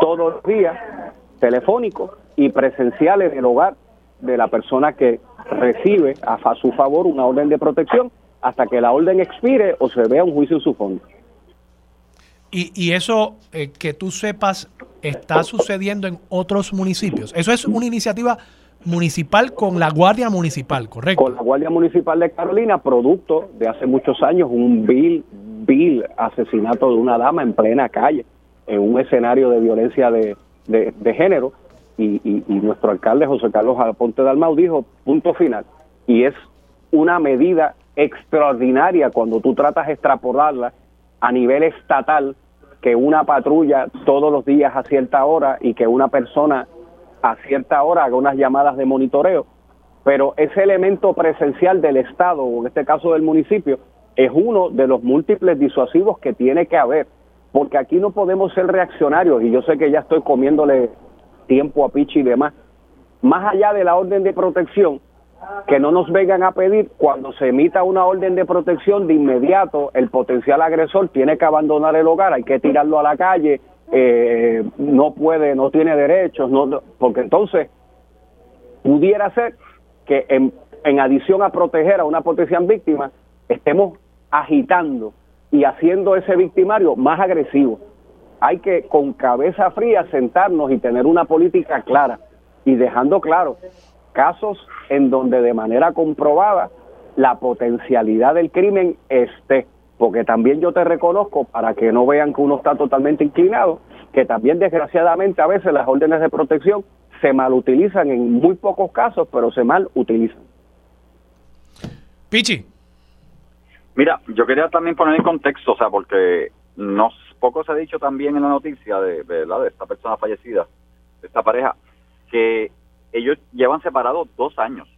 todos los días, telefónico y presencial en el hogar de la persona que recibe a, su favor una orden de protección hasta que la orden expire o se vea un juicio en su fondo. Y, y eso, eh, que tú sepas, está sucediendo en otros municipios. Eso es una iniciativa municipal con la Guardia Municipal, ¿correcto? Con la Guardia Municipal de Carolina, producto de hace muchos años, un vil, vil asesinato de una dama en plena calle, en un escenario de violencia de, de, género, y, y, nuestro alcalde José Carlos Aponte Dalmau dijo, punto final, y es una medida extraordinaria cuando tú tratas de extrapolarla a nivel estatal, que una patrulla todos los días a cierta hora y que una persona a cierta hora haga unas llamadas de monitoreo, pero ese elemento presencial del Estado, o en este caso del municipio, es uno de los múltiples disuasivos que tiene que haber, porque aquí no podemos ser reaccionarios, y yo sé que ya estoy comiéndole tiempo a Pichi y demás, más allá de la orden de protección, que no nos vengan a pedir cuando se emita una orden de protección de inmediato el potencial agresor tiene que abandonar el hogar, hay que tirarlo a la calle, eh, no puede, no tiene derechos, no, porque entonces pudiera ser que en, en adición a proteger a una potencial víctima, estemos agitando y haciendo ese victimario más agresivo. Hay que con cabeza fría sentarnos y tener una política clara y dejando claro casos en donde de manera comprobada la potencialidad del crimen esté porque también yo te reconozco, para que no vean que uno está totalmente inclinado, que también desgraciadamente a veces las órdenes de protección se malutilizan en muy pocos casos, pero se mal utilizan. Pichi. Mira, yo quería también poner en contexto, o sea, porque no poco se ha dicho también en la noticia de, de, de esta persona fallecida, de esta pareja, que ellos llevan separados dos años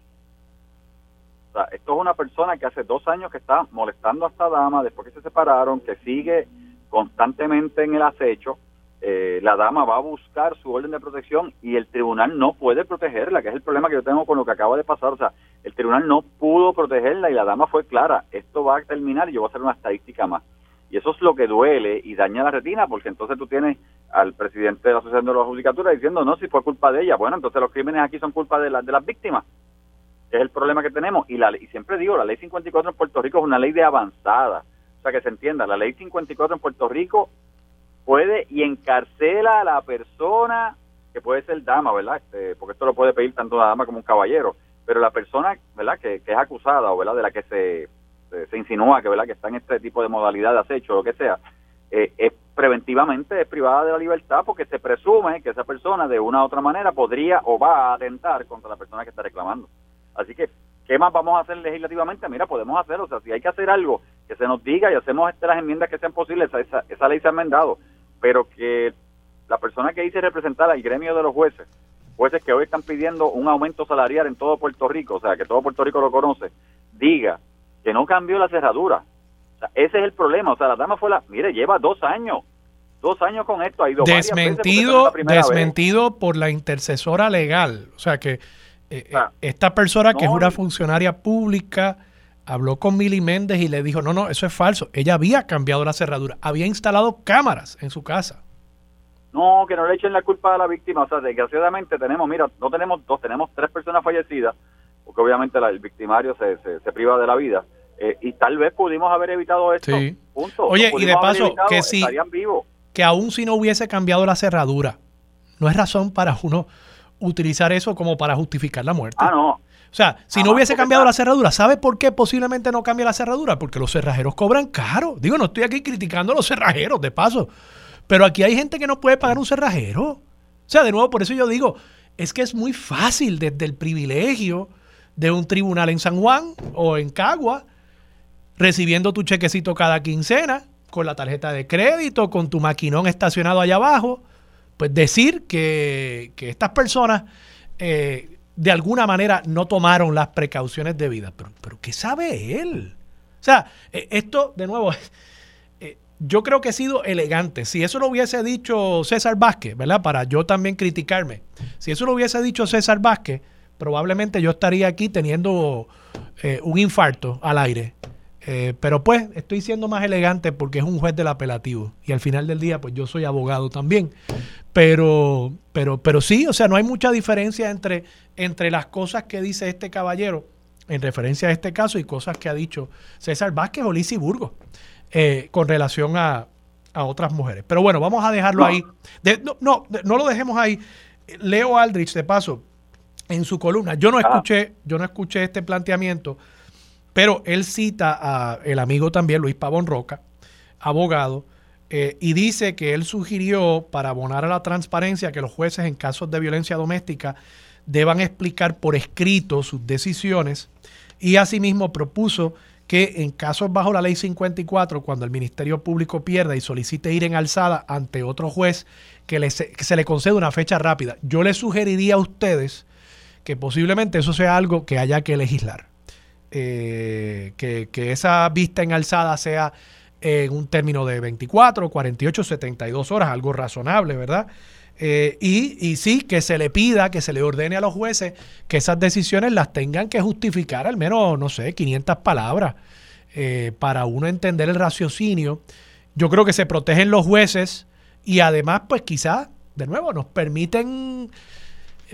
esto es una persona que hace dos años que está molestando a esta dama después que se separaron, que sigue constantemente en el acecho. Eh, la dama va a buscar su orden de protección y el tribunal no puede protegerla, que es el problema que yo tengo con lo que acaba de pasar. O sea, el tribunal no pudo protegerla y la dama fue clara, esto va a terminar y yo voy a hacer una estadística más. Y eso es lo que duele y daña la retina, porque entonces tú tienes al presidente de la Asociación de la Judicatura diciendo, no, si fue culpa de ella. Bueno, entonces los crímenes aquí son culpa de, de las víctimas es el problema que tenemos. Y, la, y siempre digo, la ley 54 en Puerto Rico es una ley de avanzada. O sea, que se entienda, la ley 54 en Puerto Rico puede y encarcela a la persona que puede ser dama, ¿verdad? Este, porque esto lo puede pedir tanto la dama como un caballero, pero la persona, ¿verdad? Que, es acusada o, ¿verdad? De la que se, se, insinúa que, ¿verdad? Que está en este tipo de modalidad de acecho o lo que sea, eh, es preventivamente es privada de la libertad porque se presume que esa persona de una u otra manera podría o va a atentar contra la persona que está reclamando. Así que, ¿qué más vamos a hacer legislativamente? Mira, podemos hacerlo, o sea, si hay que hacer algo que se nos diga y hacemos las enmiendas que sean posibles, esa, esa, ley se ha enmendado, pero que la persona que dice representar al gremio de los jueces, jueces que hoy están pidiendo un aumento salarial en todo Puerto Rico, o sea, que todo Puerto Rico lo conoce, diga que no cambió la cerradura, ese es el problema. O sea, la dama fue la. Mire, lleva dos años. Dos años con esto. Ha ido desmentido, desmentido por la intercesora legal. O sea, que eh, eh, esta persona que es una funcionaria pública habló con Mili Méndez y le dijo: No, no, eso es falso. Ella había cambiado la cerradura. Había instalado cámaras en su casa. No, que no le echen la culpa a la víctima. O sea, desgraciadamente tenemos, mira, no tenemos dos, tenemos tres personas fallecidas, porque obviamente el victimario se, se priva de la vida eh, y tal vez pudimos haber evitado esto. Oye, y de paso, que si, que aún si no hubiese cambiado la cerradura, no es razón para uno utilizar eso como para justificar la muerte. Ah, no. O sea, si no hubiese cambiado la cerradura, ¿sabe por qué posiblemente no cambie la cerradura? Porque los cerrajeros cobran caro. Digo, no estoy aquí criticando a los cerrajeros, de paso. Pero aquí hay gente que no puede pagar un cerrajero. O sea, de nuevo, por eso yo digo, es que es muy fácil desde el privilegio de un tribunal en San Juan o en Cagua recibiendo tu chequecito cada quincena, con la tarjeta de crédito, con tu maquinón estacionado allá abajo, pues decir que, estas personas eh, de alguna manera no tomaron las precauciones debidas. Pero, pero ¿qué sabe él? O sea, e, esto, de nuevo, eh, yo creo que he sido elegante. Si eso lo hubiese dicho César Vázquez, ¿verdad? Para yo también criticarme. Si eso lo hubiese dicho César Vázquez, probablemente yo estaría aquí teniendo eh, un infarto al aire. Eh, pero pues estoy siendo más elegante porque es un juez del apelativo y al final del día pues yo soy abogado también. Pero, pero, pero sí, o sea, no hay mucha diferencia entre, entre las cosas que dice este caballero en referencia a este caso y cosas que ha dicho César Vázquez o Lisi Burgos eh, con relación a, otras mujeres. Pero bueno, vamos a dejarlo ahí. no, no, no lo dejemos ahí. Leo Aldrich, de paso, en su columna, yo no ah. escuché, yo no escuché este planteamiento pero él cita a el amigo también, Luis Pavón Roca, abogado, eh, y dice que él sugirió para abonar a la transparencia que los jueces en casos de violencia doméstica deban explicar por escrito sus decisiones y asimismo propuso que en casos bajo la ley 54, cuando el Ministerio Público pierda y solicite ir en alzada ante otro juez, que, que se le conceda una fecha rápida. Yo le sugeriría a ustedes que posiblemente eso sea algo que haya que legislar. Eh, que, esa vista en alzada sea en un término de 24, 48, 72 horas, algo razonable, ¿verdad? Eh, y, sí, que se le pida, que se le ordene a los jueces que esas decisiones las tengan que justificar al menos, no sé, 500 palabras eh, para uno entender el raciocinio. Yo creo que se protegen los jueces y además, pues quizás, de nuevo, nos permiten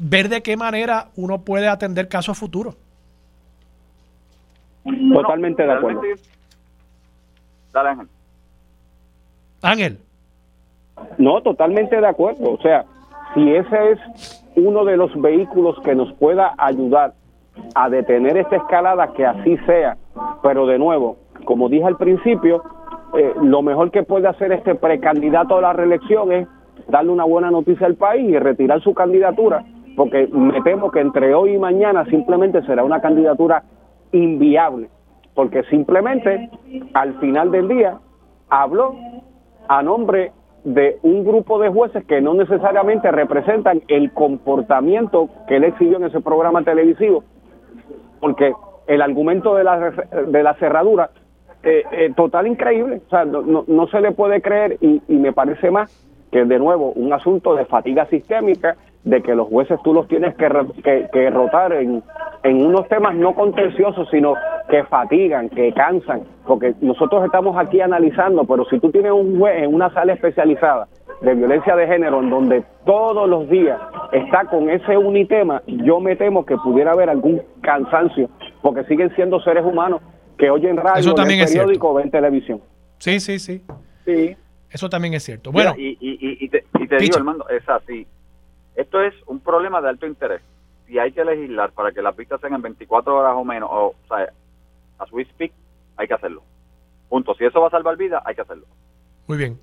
ver de qué manera uno puede atender casos futuros. Totalmente de acuerdo. Dale, Ángel. Ángel. No, totalmente de acuerdo. O sea, si ese es uno de los vehículos que nos pueda ayudar a detener esta escalada, que así sea. Pero de nuevo, como dije al principio, eh, lo mejor que puede hacer este precandidato a la reelección es darle una buena noticia al país y retirar su candidatura, porque me temo que entre hoy y mañana simplemente será una candidatura inviable, porque simplemente al final del día habló a nombre de un grupo de jueces que no necesariamente representan el comportamiento que él exhibió en ese programa televisivo, porque el argumento de la, de la cerradura, eh, eh, total increíble, o sea, no, no, se le puede creer y, y me parece más que de nuevo un asunto de fatiga sistémica de que los jueces tú los tienes que, que, rotar en, en unos temas no contenciosos, sino que fatigan, que cansan, porque nosotros estamos aquí analizando, pero si tú tienes un juez en una sala especializada de violencia de género en donde todos los días está con ese unitema, yo me temo que pudiera haber algún cansancio, porque siguen siendo seres humanos que oyen radio, ven periódico, ven televisión. Sí, sí, sí. Sí. Eso también es cierto. Bueno. y, y, y, te, digo, Armando, es así. Esto es un problema de alto interés. Si hay que legislar para que las vistas sean en 24 horas o menos, o, sea, a we speak, hay que hacerlo. Punto. Si eso va a salvar vidas, hay que hacerlo. Muy bien.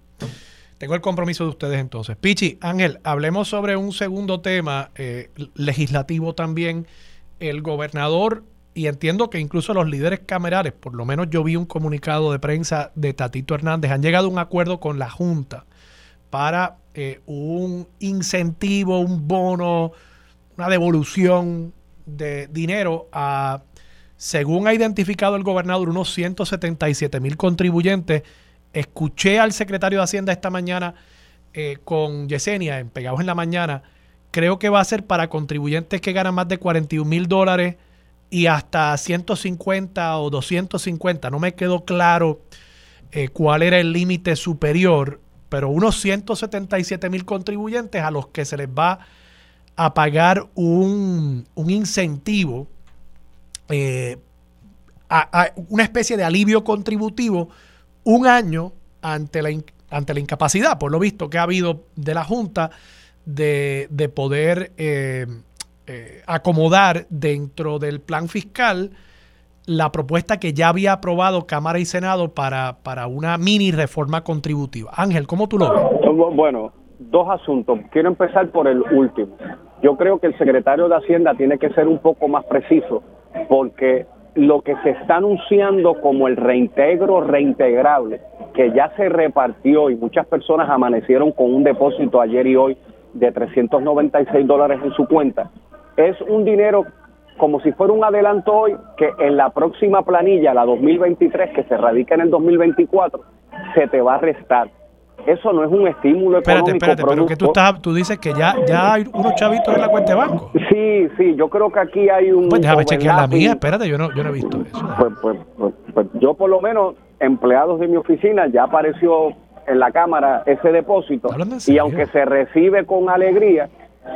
Tengo el compromiso de ustedes entonces. Pichi, Ángel, hablemos sobre un segundo tema eh, legislativo también. El gobernador, y entiendo que incluso los líderes camerales, por lo menos yo vi un comunicado de prensa de Tatito Hernández, han llegado a un acuerdo con la Junta para eh, un incentivo, un bono, una devolución de dinero a según ha identificado el gobernador, unos 177 mil contribuyentes. Escuché al secretario de Hacienda esta mañana eh, con Yesenia, en Pegados en la Mañana. Creo que va a ser para contribuyentes que ganan más de 41 mil dólares y hasta 150 o 250. No me quedó claro eh, cuál era el límite superior, pero unos 177 mil contribuyentes a los que se les va a pagar un, un incentivo eh, a, una especie de alivio contributivo un año ante la, ante la incapacidad, por lo visto que ha habido de la Junta de, poder eh, eh, acomodar dentro del plan fiscal la propuesta que ya había aprobado Cámara y Senado para, para una mini reforma contributiva. Ángel, ¿cómo tú lo ves? Bueno, dos asuntos. Quiero empezar por el último. Yo creo que el secretario de Hacienda tiene que ser un poco más preciso porque lo que se está anunciando como el reintegro reintegrable, que ya se repartió y muchas personas amanecieron con un depósito ayer y hoy de 396 dólares en su cuenta, es un dinero como si fuera un adelanto hoy que en la próxima planilla, la 2023, que se radica en el 2024, se te va a restar eso no es un estímulo espérate, Espérate, pero que tú, estás, tú dices que ya, ya hay unos chavitos en la cuenta de banco. Sí, sí, yo creo que aquí hay un... Pues déjame chequear la mía, espérate, yo no, yo no he visto eso. Pues, pues, pues, pues, yo por lo menos, empleados de mi oficina, ya apareció en la Cámara ese depósito y aunque se recibe con alegría,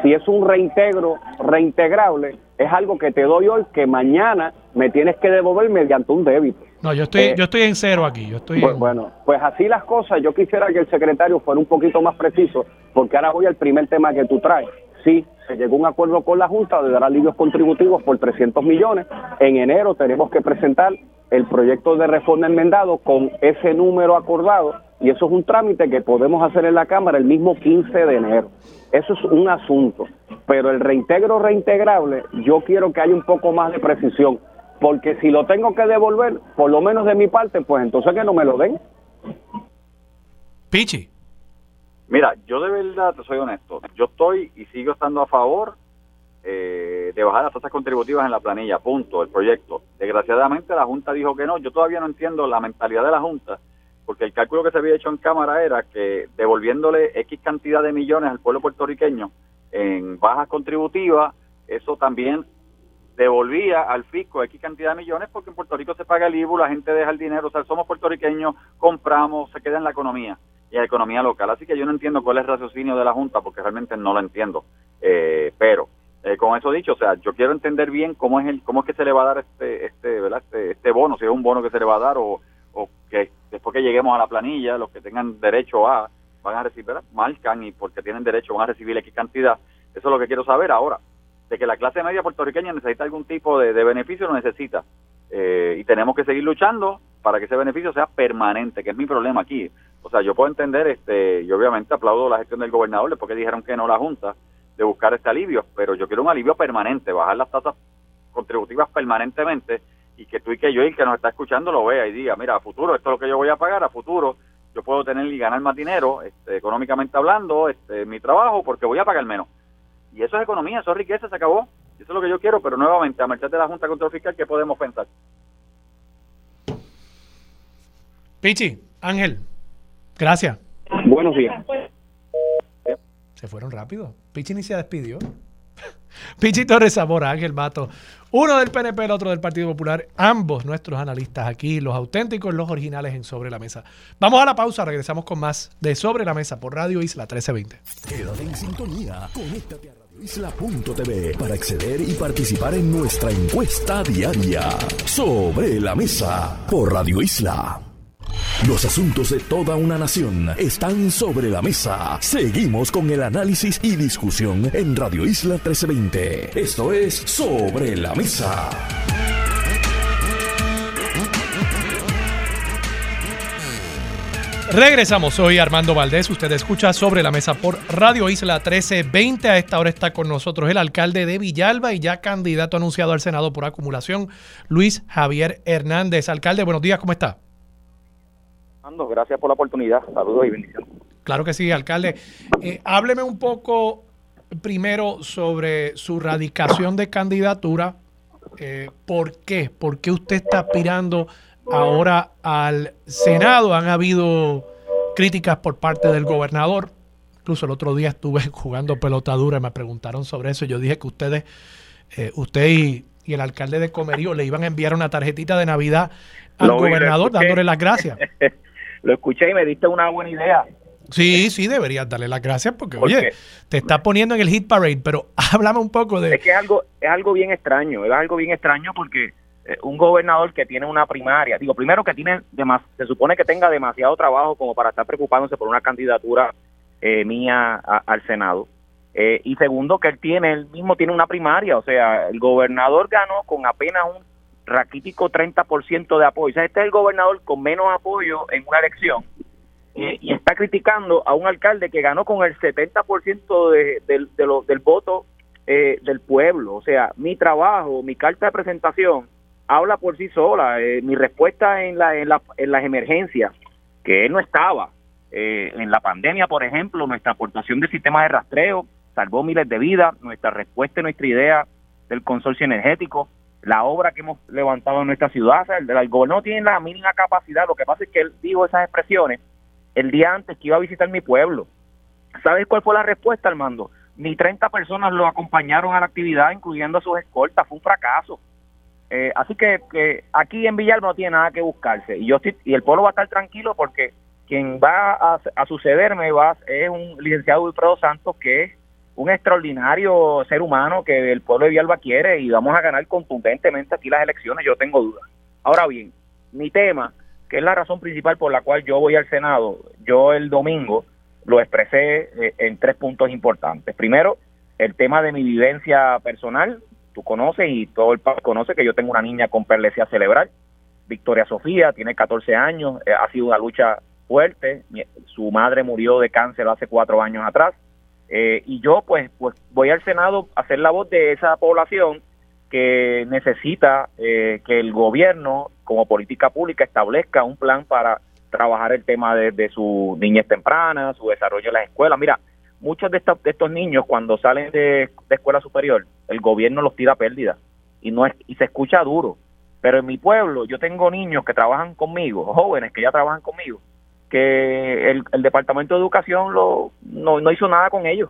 si es un reintegro reintegrable, es algo que te doy hoy que mañana me tienes que devolver mediante un débito. No, yo estoy, eh, yo estoy en cero aquí. Yo estoy pues, Bueno, pues así las cosas. Yo quisiera que el secretario fuera un poquito más preciso, porque ahora voy al primer tema que tú traes. Sí, se llegó a un acuerdo con la Junta de dar alivios contributivos por 300 millones. En enero tenemos que presentar el proyecto de reforma enmendado con ese número acordado y eso es un trámite que podemos hacer en la Cámara el mismo 15 de enero. Eso es un asunto, pero el reintegro reintegrable yo quiero que haya un poco más de precisión porque si lo tengo que devolver, por lo menos de mi parte, pues entonces que no me lo den. Pichi. Mira, yo de verdad te soy honesto. Yo estoy y sigo estando a favor eh, de bajar las tasas contributivas en la planilla, punto, el proyecto. Desgraciadamente la Junta dijo que no. Yo todavía no entiendo la mentalidad de la Junta, porque el cálculo que se había hecho en Cámara era que devolviéndole X cantidad de millones al pueblo puertorriqueño en bajas contributivas, eso también devolvía al fisco X cantidad de millones porque en Puerto Rico se paga el IVU, la gente deja el dinero, o sea, somos puertorriqueños, compramos, se queda en la economía y en la economía local. Así que yo no entiendo cuál es el raciocinio de la Junta porque realmente no lo entiendo. Eh, pero eh, con eso dicho, o sea, yo quiero entender bien cómo es el, cómo es que se le va a dar este, este, ¿verdad? Este, este bono, si es un bono que se le va a dar o, o que después que lleguemos a la planilla, los que tengan derecho a van a recibir, marcan y porque tienen derecho van a recibir X cantidad. Eso es lo que quiero saber ahora de que la clase media puertorriqueña necesita algún tipo de, beneficio, lo necesita. Eh, y tenemos que seguir luchando para que ese beneficio sea permanente, que es mi problema aquí. O sea, yo puedo entender, este, yo obviamente aplaudo la gestión del gobernador, porque dijeron que no la Junta, de buscar este alivio, pero yo quiero un alivio permanente, bajar las tasas contributivas permanentemente y que tú y que yo y el que nos está escuchando lo vea y diga, mira, a futuro esto es lo que yo voy a pagar, a futuro yo puedo tener y ganar más dinero, este, económicamente hablando, este, mi trabajo, porque voy a pagar menos. Y eso es economía, eso es riqueza, se acabó. Eso es lo que yo quiero, pero nuevamente, a merced de la Junta Control Fiscal, ¿qué podemos pensar? Pichi, Ángel, gracias. Buenos días. Se fueron rápido. Pichi ni se despidió. Pichi Torres Zamora, Ángel Mato, uno del PNP, el otro del Partido Popular, ambos nuestros analistas aquí, los auténticos, los originales en Sobre la Mesa. Vamos a la pausa, regresamos con más de Sobre la Mesa por Radio Isla 1320. Quédate en sintonía, conéctate a radioisla.tv para acceder y participar en nuestra encuesta diaria. Sobre la Mesa por Radio Isla. Los asuntos de toda una nación están sobre la mesa. Seguimos con el análisis y discusión en Radio Isla 1320. Esto es Sobre la Mesa. Regresamos, soy Armando Valdés, usted escucha sobre la mesa por Radio Isla 1320. A esta hora está con nosotros el alcalde de Villalba y ya candidato anunciado al Senado por acumulación, Luis Javier Hernández. Alcalde, buenos días, ¿cómo está? Gracias por la oportunidad, saludos y bendiciones. Claro que sí, alcalde. Eh, hábleme un poco primero sobre su radicación de candidatura. Eh, ¿Por qué? ¿Por qué usted está aspirando ahora al Senado. Han habido críticas por parte del gobernador. Incluso el otro día estuve jugando pelotadura y me preguntaron sobre eso. Yo dije que ustedes, eh, usted y, el alcalde de Comerío le iban a enviar una tarjetita de Navidad al gobernador dándole las gracias. lo escuché y me diste una buena idea. Sí, sí, deberías darle las gracias porque, oye, te está poniendo en el hit parade, pero háblame un poco de... Es que es algo, es algo bien extraño, es algo bien extraño porque eh, un gobernador que tiene una primaria, digo, primero que tiene, se supone que tenga demasiado trabajo como para estar preocupándose por una candidatura eh, mía al Senado. Eh, y segundo, que él tiene, él mismo tiene una primaria, o sea, el gobernador ganó con apenas un raquítico 30% de apoyo. O sea, este es el gobernador con menos apoyo en una elección y está criticando a un alcalde que ganó con el 70% de, del voto del pueblo. O sea, mi trabajo, mi carta de presentación habla por sí sola. Eh, mi respuesta en, la, en, la, en las emergencias, que él no estaba, eh, en la pandemia, por ejemplo, nuestra aportación del sistema de rastreo salvó miles de vidas, nuestra respuesta y nuestra idea del consorcio energético, la obra que hemos levantado en nuestra ciudad, el, el gobierno tiene la mínima capacidad, lo que pasa es que él dijo esas expresiones el día antes que iba a visitar mi pueblo. ¿Sabes cuál fue la respuesta, Armando? Ni 30 personas lo acompañaron a la actividad, incluyendo a sus escoltas, fue un fracaso. Eh, así que, aquí en Villalba no tiene nada que buscarse y yo y el pueblo va a estar tranquilo porque quien va a, sucederme va es un licenciado Wilfredo Santos que un extraordinario ser humano que el pueblo de Villalba quiere y vamos a ganar contundentemente aquí las elecciones, yo tengo dudas. Ahora bien, mi tema, que es la razón principal por la cual yo voy al Senado, yo el domingo lo expresé eh, en tres puntos importantes. Primero, el tema de mi vivencia personal, tú conoces y todo el país conoce que yo tengo una niña con perlesia cerebral. Victoria Sofía tiene 14 años, eh, ha sido una lucha fuerte. su madre murió de cáncer hace cuatro años atrás. Eh, y yo pues, pues voy al Senado a hacer la voz de esa población que necesita eh, que el gobierno como política pública establezca un plan para trabajar el tema de, de su niñez temprana, su desarrollo en las escuelas. Mira, muchos de estos, de estos niños cuando salen de, escuela superior, el gobierno los tira pérdida y no es y se escucha duro. Pero en mi pueblo yo tengo niños que trabajan conmigo, jóvenes que ya trabajan conmigo, que el, departamento de educación lo, no, hizo nada con ellos.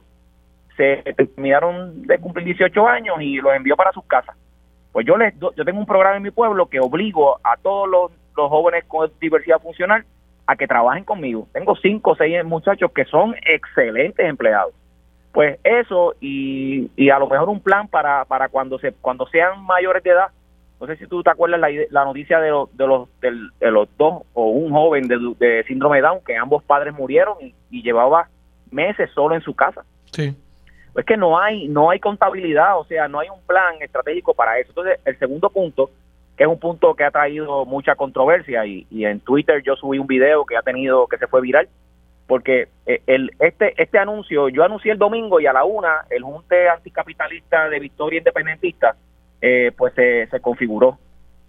Se terminaron de cumplir 18 años y los envió para sus casas. Pues yo les yo tengo un programa en mi pueblo que obligo a todos los, los jóvenes con diversidad funcional a que trabajen conmigo. Tengo cinco o seis muchachos que son excelentes empleados. Pues eso y, y a lo mejor un plan para, para cuando se cuando sean mayores de edad. No sé si tú te acuerdas la, la noticia de, los de, los, de, los dos o un joven de, síndrome de Down que ambos padres murieron y, y llevaba meses solo en su casa. Sí. Es que no hay no hay contabilidad, o sea, no hay un plan estratégico para eso. Entonces, el segundo punto que es un punto que ha traído mucha controversia y, en Twitter yo subí un video que ha tenido que se fue viral porque eh, el este este anuncio yo anuncié el domingo y a la una el junte anticapitalista de Victoria Independentista eh, pues se, configuró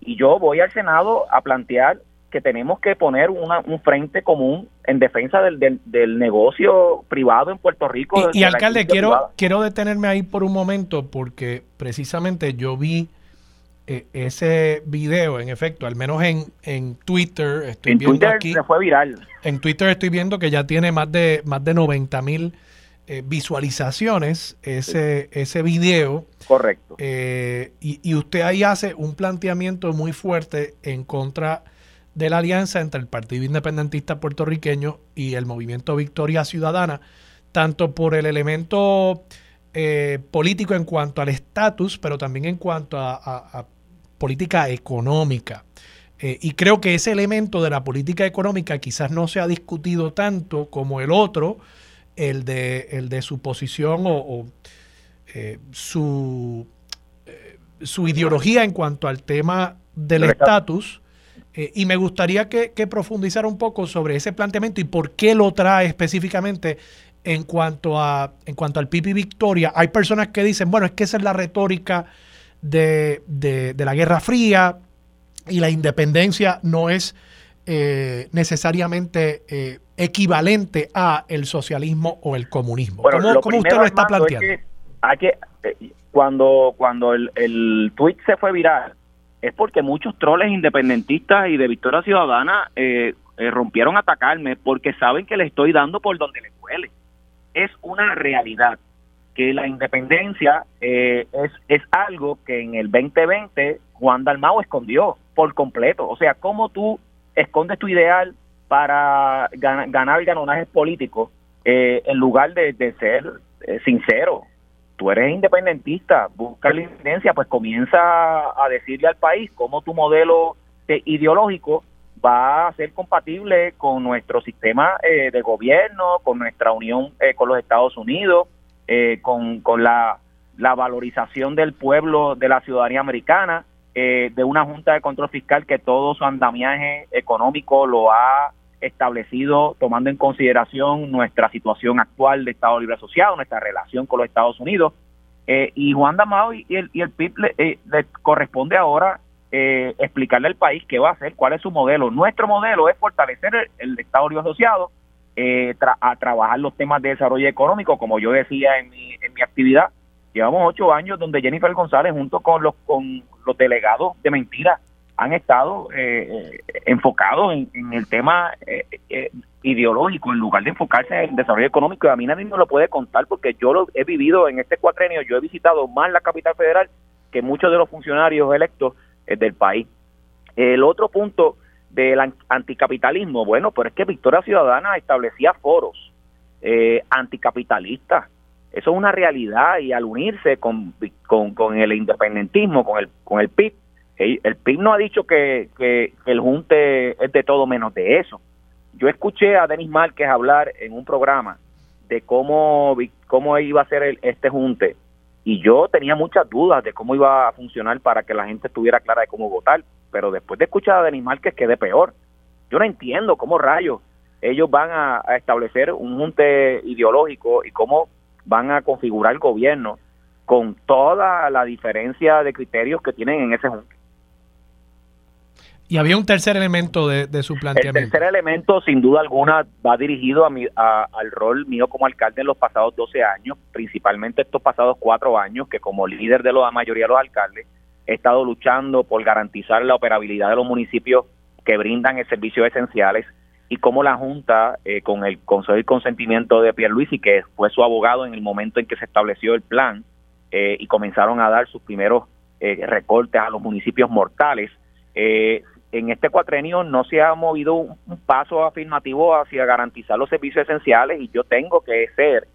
y yo voy al Senado a plantear que tenemos que poner un frente común en defensa del, del, negocio privado en Puerto Rico. Y, y alcalde, quiero, quiero detenerme ahí por un momento porque precisamente yo vi e, ese video, en efecto, al menos en, en Twitter, estoy viendo Twitter aquí, se fue viral. En Twitter estoy viendo que ya tiene más de más de 90 mil eh, visualizaciones ese, ese video. Correcto. Eh, y, y, usted ahí hace un planteamiento muy fuerte en contra de la alianza entre el Partido Independentista puertorriqueño y el Movimiento Victoria Ciudadana, tanto por el elemento eh, político en cuanto al estatus, pero también en cuanto a política económica. Eh, y creo que ese elemento de la política económica quizás no se ha discutido tanto como el otro, el de, el de su posición o, eh, su, eh, su ideología en cuanto al tema del estatus. y me gustaría que, que profundizara un poco sobre ese planteamiento y por qué lo trae específicamente en cuanto a en cuanto al Pipi Victoria, hay personas que dicen, bueno, es que esa es la retórica de, de, la Guerra Fría y la independencia no es eh, necesariamente eh, equivalente a el socialismo o el comunismo. ¿Cómo, usted lo está planteando? hay que, eh, cuando cuando el, el tweet se fue viral, es porque muchos troles independentistas y de Victoria Ciudadana rompieron a atacarme porque saben que le estoy dando por donde les duele es una realidad que la independencia eh, es, es algo que en el 2020 Juan Dalmao escondió por completo. O sea, ¿cómo tú escondes tu ideal para ganar, ganonajes políticos eh, en lugar de, ser eh, sincero? Tú eres independentista, busca la independencia, pues comienza a decirle al país cómo tu modelo ideológico va a ser compatible con nuestro sistema eh, de gobierno, con nuestra unión eh, con los Estados Unidos, eh, con, con la, la, valorización del pueblo, de la ciudadanía americana, de una Junta de Control Fiscal que todo su andamiaje económico lo ha establecido tomando en consideración nuestra situación actual de Estado Libre Asociado, nuestra relación con los Estados Unidos. y Juan Damao y, el, y el PIB le, le corresponde ahora eh, explicarle al país qué va a hacer, cuál es su modelo. Nuestro modelo es fortalecer el, Estado Libre Asociado, eh, a trabajar los temas de desarrollo económico, como yo decía en mi, en mi actividad. Llevamos ocho años donde Jennifer González, junto con los, con los delegados de mentira, han estado eh, enfocados en, el tema ideológico en lugar de enfocarse en el desarrollo económico. Y a mí nadie me lo puede contar porque yo lo he vivido en este cuatrenio, yo he visitado más la capital federal que muchos de los funcionarios electos eh, del país. El otro punto del anticapitalismo, bueno, pues es que Victoria Ciudadana establecía foros eh, anticapitalistas. Eso es una realidad y al unirse con, con, el independentismo, con el, con el PIB, el, PIB no ha dicho que, que, el junte es de todo menos de eso. Yo escuché a Denis Márquez hablar en un programa de cómo, cómo iba a ser este junte y yo tenía muchas dudas de cómo iba a funcionar para que la gente estuviera clara de cómo votar, pero después de escuchar a Denis Márquez quedé peor. Yo no entiendo cómo rayos ellos van a, establecer un junte ideológico y cómo van a configurar el gobierno con toda la diferencia de criterios que tienen en ese junte. Y había un tercer elemento de, su planteamiento. El tercer elemento, sin duda alguna, va dirigido a mi, al rol mío como alcalde en los pasados 12 años, principalmente estos pasados cuatro años, que como líder de la mayoría de los alcaldes, he estado luchando por garantizar la operabilidad de los municipios que brindan servicios esenciales y como la Junta, eh, con el consejo y consentimiento de Pierluisi, que fue su abogado en el momento en que se estableció el plan eh, y comenzaron a dar sus primeros eh, recortes a los municipios mortales, eh, en este cuatrenio no se ha movido un, paso afirmativo hacia garantizar los servicios esenciales y yo tengo que ser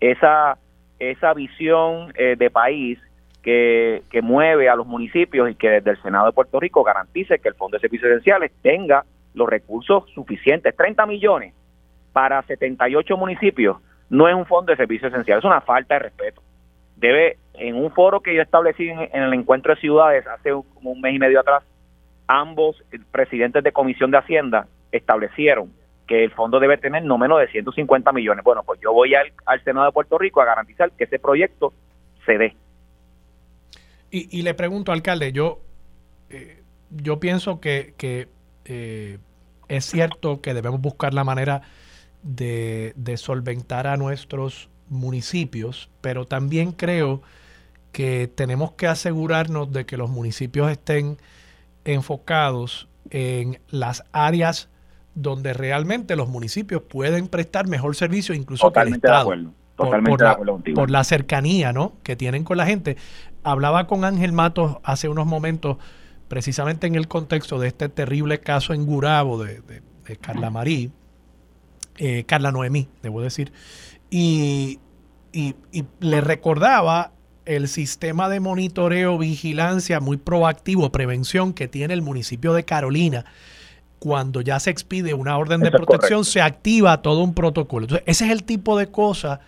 esa, esa visión eh, de país que, que mueve a los municipios y que desde el Senado de Puerto Rico garantice que el Fondo de Servicios Esenciales tenga los recursos suficientes. 30 millones para 78 municipios no es un fondo de servicios esenciales, es una falta de respeto. Debe, en un foro que yo establecí en, el encuentro de ciudades hace como un mes y medio atrás, ambos presidentes de Comisión de Hacienda establecieron que el fondo debe tener no menos de 150 millones. Bueno, pues yo voy al, Senado de Puerto Rico a garantizar que ese proyecto se dé. Y, le pregunto, alcalde, yo, eh, yo pienso que, eh, es cierto que debemos buscar la manera de, de solventar a nuestros municipios, pero también creo que tenemos que asegurarnos de que los municipios estén enfocados en las áreas donde realmente los municipios pueden prestar mejor servicio, incluso que el Estado. Totalmente por, de acuerdo la, por la cercanía ¿no? que tienen con la gente. Hablaba con Ángel Matos hace unos momentos, precisamente en el contexto de este terrible caso en Gurabo de, Carla Marí, eh, Carla Noemí, debo decir, y, y, y le recordaba el sistema de monitoreo, vigilancia muy proactivo, prevención que tiene el municipio de Carolina, cuando ya se expide una orden de protección, se activa todo un protocolo. Entonces, ese es el tipo de cosas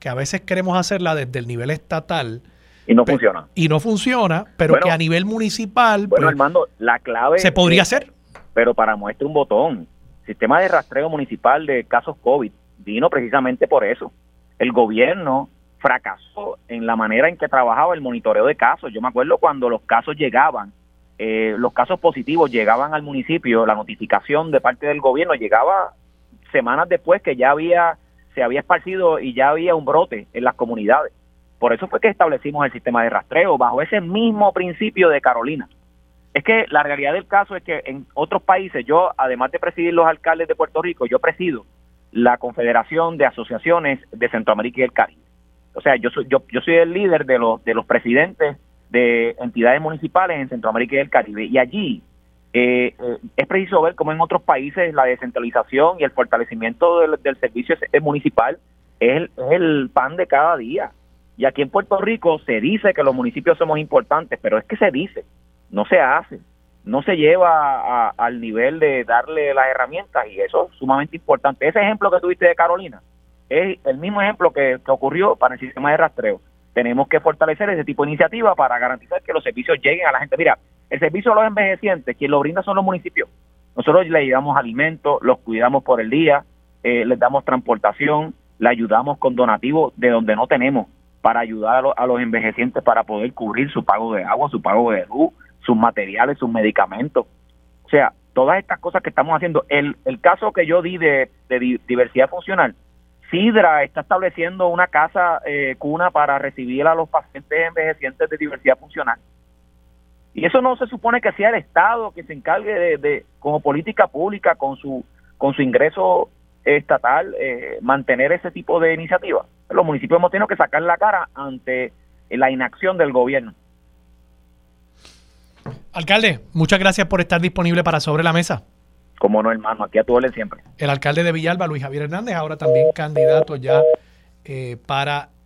que a veces queremos hacerla desde el nivel estatal. Y no funciona. Y no funciona, pero que a nivel municipal. Bueno, Armando, la clave. Se podría hacer. Pero para muestra un botón. Sistema de rastreo municipal de casos COVID vino precisamente por eso. El gobierno fracasó en la manera en que trabajaba el monitoreo de casos. Yo me acuerdo cuando los casos llegaban, eh, los casos positivos llegaban al municipio, la notificación de parte del gobierno llegaba semanas después que ya había se había esparcido y ya había un brote en las comunidades. Por eso fue que establecimos el sistema de rastreo bajo ese mismo principio de Carolina. Es que la realidad del caso es que en otros países, yo además de presidir los alcaldes de Puerto Rico, yo presido la Confederación de Asociaciones de Centroamérica y el Caribe. O sea, yo soy, yo, yo soy el líder de los, de los presidentes de entidades municipales en Centroamérica y el Caribe. Y allí eh, eh, es preciso ver cómo en otros países la descentralización y el fortalecimiento del, servicio municipal es el, pan de cada día. Y aquí en Puerto Rico se dice que los municipios somos importantes, pero es que se dice, no se hace, no se lleva al nivel de darle las herramientas y eso es sumamente importante. Ese ejemplo que tuviste de Carolina es el mismo ejemplo que, ocurrió para el sistema de rastreo. Tenemos que fortalecer ese tipo de iniciativa para garantizar que los servicios lleguen a la gente. Mira, el servicio a los envejecientes, quien lo brinda son los municipios. Nosotros le llevamos alimentos, los cuidamos por el día, eh, les damos transportación, le ayudamos con donativos de donde no tenemos para ayudar a, los envejecientes para poder cubrir su pago de agua, su pago de luz, sus materiales, sus medicamentos. O sea, todas estas cosas que estamos haciendo. El, el caso que yo di de, diversidad funcional, Sidra está estableciendo una casa eh, cuna para recibir a los pacientes envejecientes de diversidad funcional. Y eso no se supone que sea el Estado que se encargue de, como política pública, con su, con su ingreso estatal, eh, mantener ese tipo de iniciativas. Los municipios hemos tenido que sacar la cara ante la inacción del gobierno. Alcalde, muchas gracias por estar disponible para Sobre la Mesa. Como no, hermano, aquí a tu siempre. El alcalde de Villalba, Luis Javier Hernández, ahora también candidato ya eh, para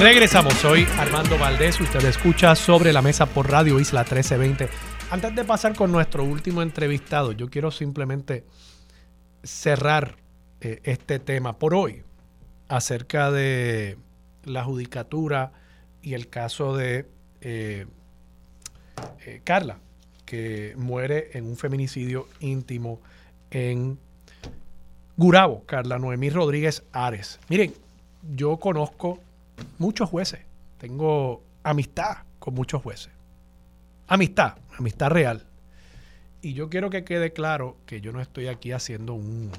Regresamos, soy Armando Valdés, usted escucha sobre la mesa por Radio Isla 1320. Antes de pasar con nuestro último entrevistado, yo quiero simplemente cerrar eh, este tema por hoy acerca de la judicatura y el caso de eh, eh, Carla, que muere en un feminicidio íntimo en Gurabo, Carla Noemí Rodríguez Ares. Miren, yo conozco muchos jueces. Tengo amistad con muchos jueces. Amistad, amistad real. Y yo quiero que quede claro que yo no estoy aquí haciendo un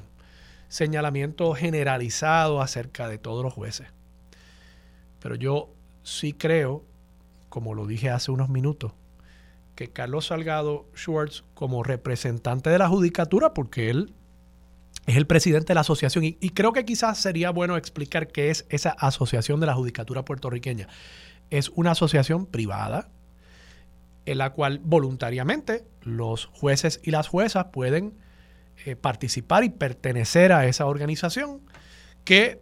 señalamiento generalizado acerca de todos los jueces. Pero yo sí creo, como lo dije hace unos minutos, que Carlos Salgado Schwartz, como representante de la judicatura, porque él es el presidente de la asociación y, creo que quizás sería bueno explicar qué es esa asociación de la judicatura puertorriqueña. Es una asociación privada en la cual voluntariamente los jueces y las juezas pueden eh, participar y pertenecer a esa organización que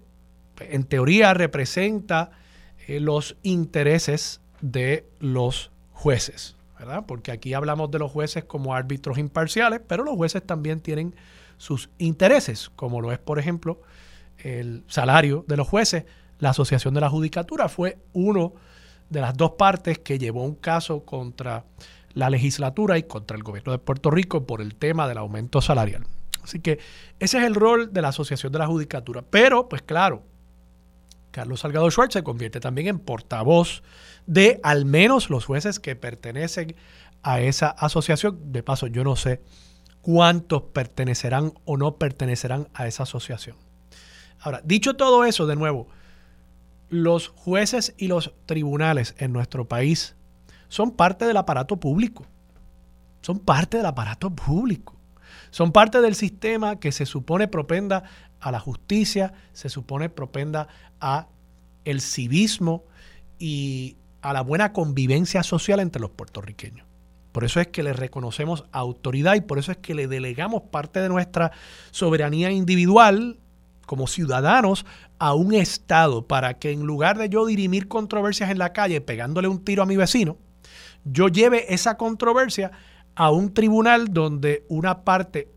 en teoría representa eh, los intereses de los jueces, ¿verdad? Porque aquí hablamos de los jueces como árbitros imparciales, pero los jueces también tienen sus intereses, como lo es, por ejemplo, el salario de los jueces. La Asociación de la Judicatura fue uno de las dos partes que llevó un caso contra la legislatura y contra el gobierno de Puerto Rico por el tema del aumento salarial. Así que ese es el rol de la Asociación de la Judicatura. Pero, pues claro, Carlos Salgado Schwartz se convierte también en portavoz de al menos los jueces que pertenecen a esa asociación. De paso, yo no sé cuántos pertenecerán o no pertenecerán a esa asociación. Ahora, dicho todo eso, de nuevo, los jueces y los tribunales en nuestro país son parte del aparato público. Son parte del aparato público. Son parte del sistema que se supone propenda a la justicia, se supone propenda a el civismo y a la buena convivencia social entre los puertorriqueños. Por eso es que le reconocemos autoridad y por eso es que le delegamos parte de nuestra soberanía individual como ciudadanos a un Estado para que en lugar de yo dirimir controversias en la calle pegándole un tiro a mi vecino, yo lleve esa controversia a un tribunal donde una parte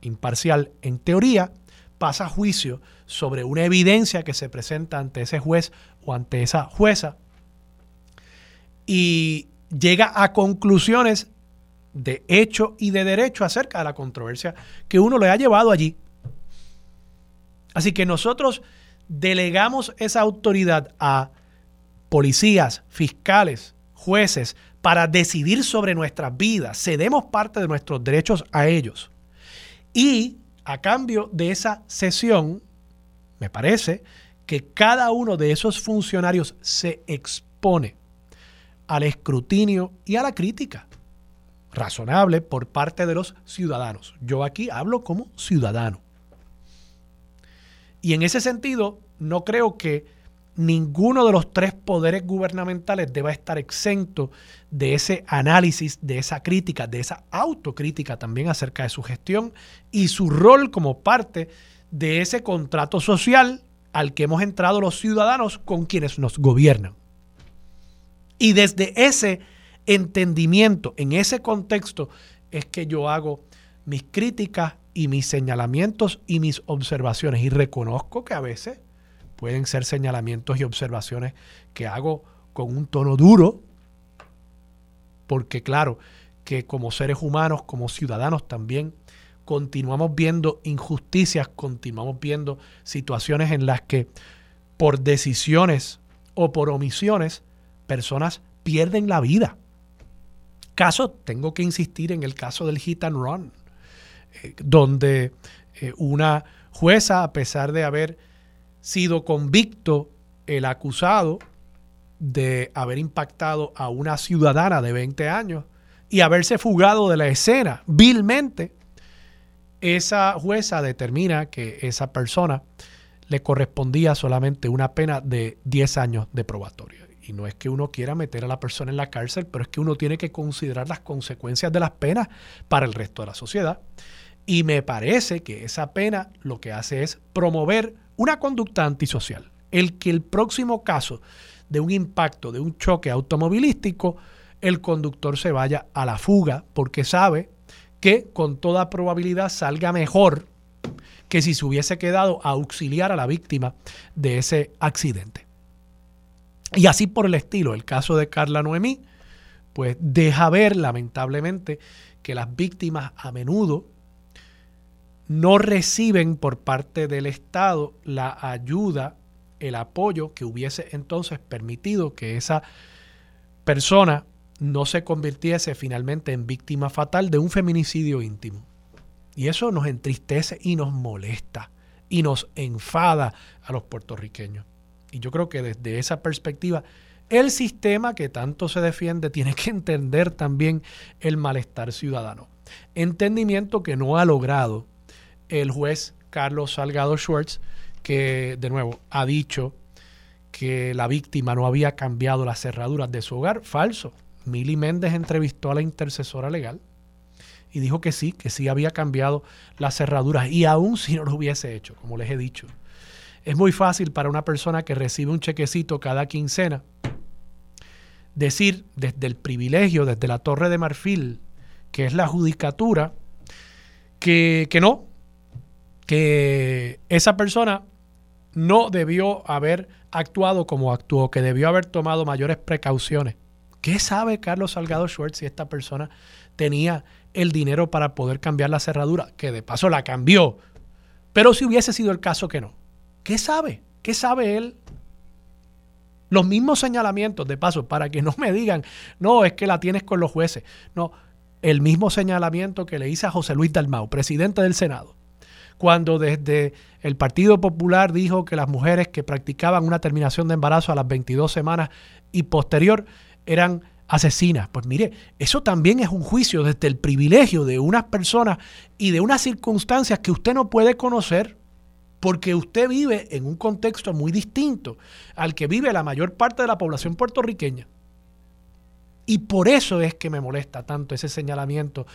imparcial, en teoría, pasa juicio sobre una evidencia que se presenta ante ese juez o ante esa jueza. Y llega a conclusiones de hecho y de derecho acerca de la controversia que uno le ha llevado allí. Así que nosotros delegamos esa autoridad a policías, fiscales, jueces, para decidir sobre nuestras vidas. Cedemos parte de nuestros derechos a ellos. Y a cambio de esa sesión, me parece que cada uno de esos funcionarios se expone al escrutinio y a la crítica razonable por parte de los ciudadanos. Yo aquí hablo como ciudadano. Y en ese sentido, no creo que ninguno de los tres poderes gubernamentales deba estar exento de ese análisis, de esa crítica, de esa autocrítica también acerca de su gestión y su rol como parte de ese contrato social al que hemos entrado los ciudadanos con quienes nos gobiernan. Y desde ese entendimiento, en ese contexto, es que yo hago mis críticas y mis señalamientos y mis observaciones. Y reconozco que a veces pueden ser señalamientos y observaciones que hago con un tono duro, porque claro, que como seres humanos, como ciudadanos también, continuamos viendo injusticias, continuamos viendo situaciones en las que por decisiones o por omisiones personas pierden la vida. Caso, tengo que insistir en el caso del hit and run, eh, donde eh, una jueza, a pesar de haber sido convicto el acusado de haber impactado a una ciudadana de 20 años y haberse fugado de la escena vilmente, esa jueza determina que esa persona le correspondía solamente una pena de 10 años de probatoria. Y no es que uno quiera meter a la persona en la cárcel, pero es que uno tiene que considerar las consecuencias de las penas para el resto de la sociedad. Y me parece que esa pena lo que hace es promover una conducta antisocial. El que el próximo caso de un impacto, de un choque automovilístico, el conductor se vaya a la fuga porque sabe que con toda probabilidad salga mejor que si se hubiese quedado a auxiliar a la víctima de ese accidente. Y así por el estilo, el caso de Carla Noemí, pues deja ver lamentablemente que las víctimas a menudo no reciben por parte del Estado la ayuda, el apoyo que hubiese entonces permitido que esa persona no se convirtiese finalmente en víctima fatal de un feminicidio íntimo. Y eso nos entristece y nos molesta y nos enfada a los puertorriqueños. Y yo creo que desde esa perspectiva, el sistema que tanto se defiende tiene que entender también el malestar ciudadano. Entendimiento que no ha logrado el juez Carlos Salgado Schwartz, que de nuevo ha dicho que la víctima no había cambiado las cerraduras de su hogar. Falso. Mili Méndez entrevistó a la intercesora legal y dijo que sí, que sí había cambiado las cerraduras y aún si no lo hubiese hecho, como les he dicho. Es muy fácil para una persona que recibe un chequecito cada quincena decir desde el privilegio, desde la torre de marfil, que es la judicatura, que, que no, que esa persona no debió haber actuado como actuó, que debió haber tomado mayores precauciones. ¿Qué sabe Carlos Salgado Schwartz si esta persona tenía el dinero para poder cambiar la cerradura? Que de paso la cambió. Pero si hubiese sido el caso que no. ¿Qué sabe? ¿Qué sabe él? Los mismos señalamientos, de paso, para que no me digan, no, es que la tienes con los jueces. No, el mismo señalamiento que le hice a José Luis Dalmau, presidente del Senado cuando desde el Partido Popular dijo que las mujeres que practicaban una terminación de embarazo a las 22 semanas y posterior eran asesina. Pues mire, eso también es un juicio desde el privilegio de unas personas y de unas circunstancias que usted no puede conocer porque usted vive en un contexto muy distinto al que vive la mayor parte de la población puertorriqueña. Y por eso es que me molesta tanto ese señalamiento.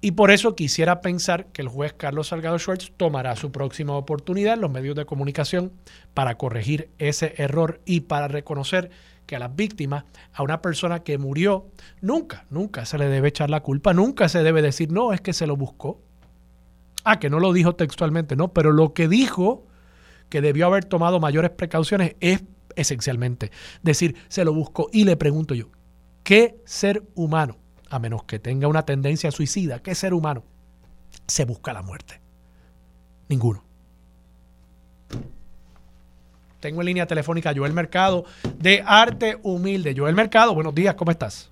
Y por eso quisiera pensar que el juez Carlos Salgado Schwartz tomará su próxima oportunidad en los medios de comunicación para corregir ese error y para reconocer que a las víctimas, a una persona que murió, nunca, nunca se le debe echar la culpa, nunca se debe decir, no, es que se lo buscó. Ah, que no lo dijo textualmente, no, pero lo que dijo que debió haber tomado mayores precauciones es esencialmente decir, se lo buscó. Y le pregunto yo, ¿qué ser humano, a menos que tenga una tendencia suicida, qué ser humano se busca la muerte? Ninguno. Tengo en línea telefónica a Joel Mercado de Arte Humilde. Joel Mercado, buenos días, ¿cómo estás?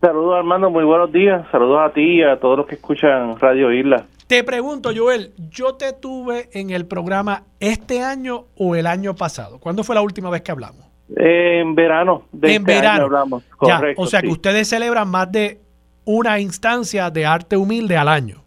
Saludos Armando, muy buenos días. Saludos a ti y a todos los que escuchan Radio Isla. Te pregunto, Joel, ¿yo te tuve en el programa este año o el año pasado? ¿Cuándo fue la última vez que hablamos? en verano. De en este verano. hablamos. Correcto, o sea que ustedes celebran más de una instancia de arte humilde al año.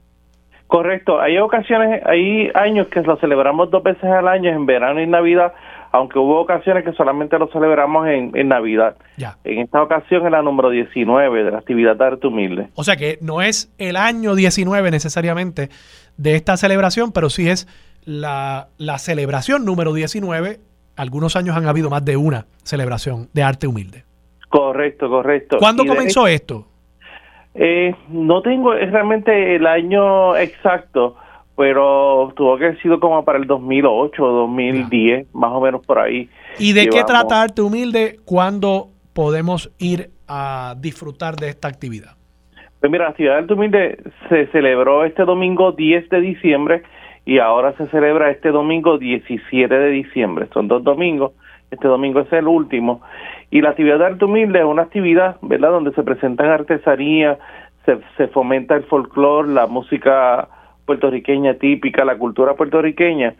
Correcto. Hay ocasiones, hay años que lo celebramos dos veces al año, en verano y Navidad, aunque hubo ocasiones que solamente lo celebramos en, Navidad. Ya. En esta ocasión es la número 19 de la actividad de arte humilde. O sea que no es el año 19 necesariamente de esta celebración, pero sí es la, la celebración número 19. Algunos años han habido más de una celebración de arte humilde. Correcto, correcto. ¿Cuándo comenzó esto? Eh, no tengo realmente el año exacto, pero tuvo que haber sido como para el 2008 o 2010, más o menos por ahí. ¿Y de qué tratarte humilde cuando podemos ir a disfrutar de esta actividad? Pues mira, la actividad Arte Humilde se celebró este domingo 10 de diciembre y ahora se celebra este domingo 17 de diciembre. Son dos domingos, este domingo es el último. Y la actividad de Arte Humilde es una actividad, ¿verdad?, donde se presentan artesanías, se, se fomenta el folclore, la música puertorriqueña típica, la cultura puertorriqueña,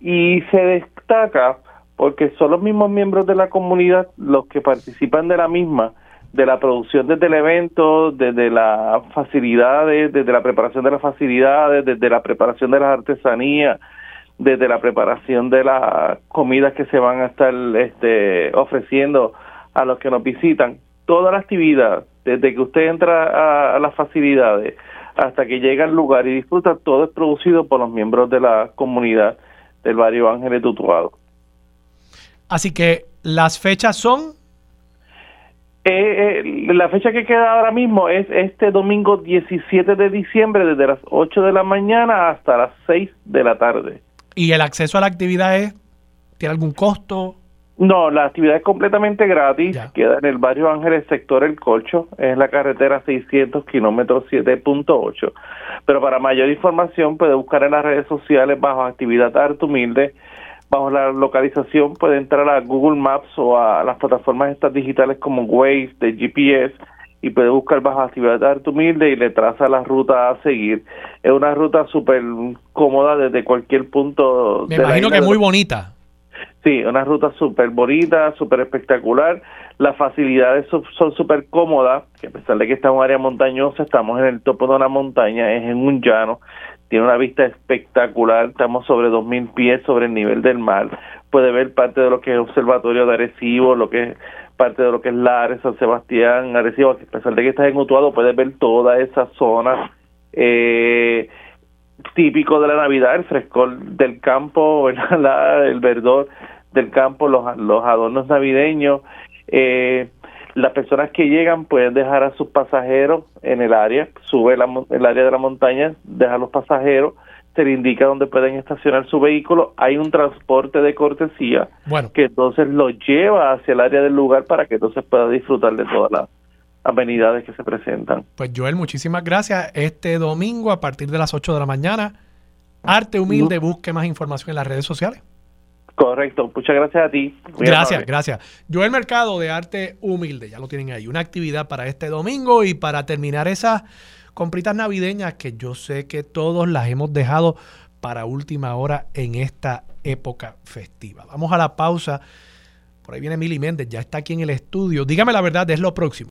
y se destaca porque son los mismos miembros de la comunidad los que participan de la misma, de la producción desde el evento, desde las facilidades, desde la preparación de las facilidades, desde la preparación de las artesanías, desde la preparación de las comidas que se van a estar este, ofreciendo a los que nos visitan. Toda la actividad, desde que usted entra a las facilidades, hasta que llega al lugar y disfruta, todo es producido por los miembros de la comunidad del barrio Ángeles Tutuado. Así que las fechas son... Eh, eh, la fecha que queda ahora mismo es este domingo 17 de diciembre desde las 8 de la mañana hasta las 6 de la tarde. ¿Y el acceso a la actividad es, tiene algún costo? No, la actividad es completamente gratis. Queda en el barrio Ángeles, sector El Colcho. Es la carretera 600, kilómetros 7.8. Pero para mayor información puede buscar en las redes sociales bajo actividad Arte Humilde. Bajo la localización puede entrar a Google Maps o a las plataformas estas digitales como Waze, de GPS y puede buscar bajo actividad Arte Humilde y le traza la ruta a seguir. Es una ruta súper cómoda desde cualquier punto. Me imagino que es muy bonita. Sí, una ruta súper bonita, súper espectacular. Las facilidades son súper cómodas, que a pesar de que está en un área montañosa, estamos en el topo de una montaña, es en un llano, tiene una vista espectacular, estamos sobre 2.000 pies sobre el nivel del mar. Puede ver parte de lo que es Observatorio de Arecibo, lo que es parte de lo que es Lares, San Sebastián, Arecibo, a pesar de que estás en Utuado, puedes ver toda esa zona. Eh, típico de la Navidad, el frescor del campo, el verdor del campo, los, los adornos navideños. Eh, las personas que llegan pueden dejar a sus pasajeros en el área, sube la, el área de la montaña, deja a los pasajeros, se le indica dónde pueden estacionar su vehículo, hay un transporte de cortesía que entonces lo lleva hacia el área del lugar para que entonces pueda disfrutar de toda la, amenidades que se presentan. Pues Joel, muchísimas gracias. Este domingo a partir de las 8 de la mañana, Arte Humilde, busque más información en las redes sociales. Correcto, muchas gracias a ti. gracias, gracias. Joel Mercado de Arte Humilde, ya lo tienen ahí, una actividad para este domingo y para terminar esas compritas navideñas que yo sé que todos las hemos dejado para última hora en esta época festiva. Vamos a la pausa. Por ahí viene Mili Méndez, ya está aquí en el estudio. Dígame la verdad, es lo próximo.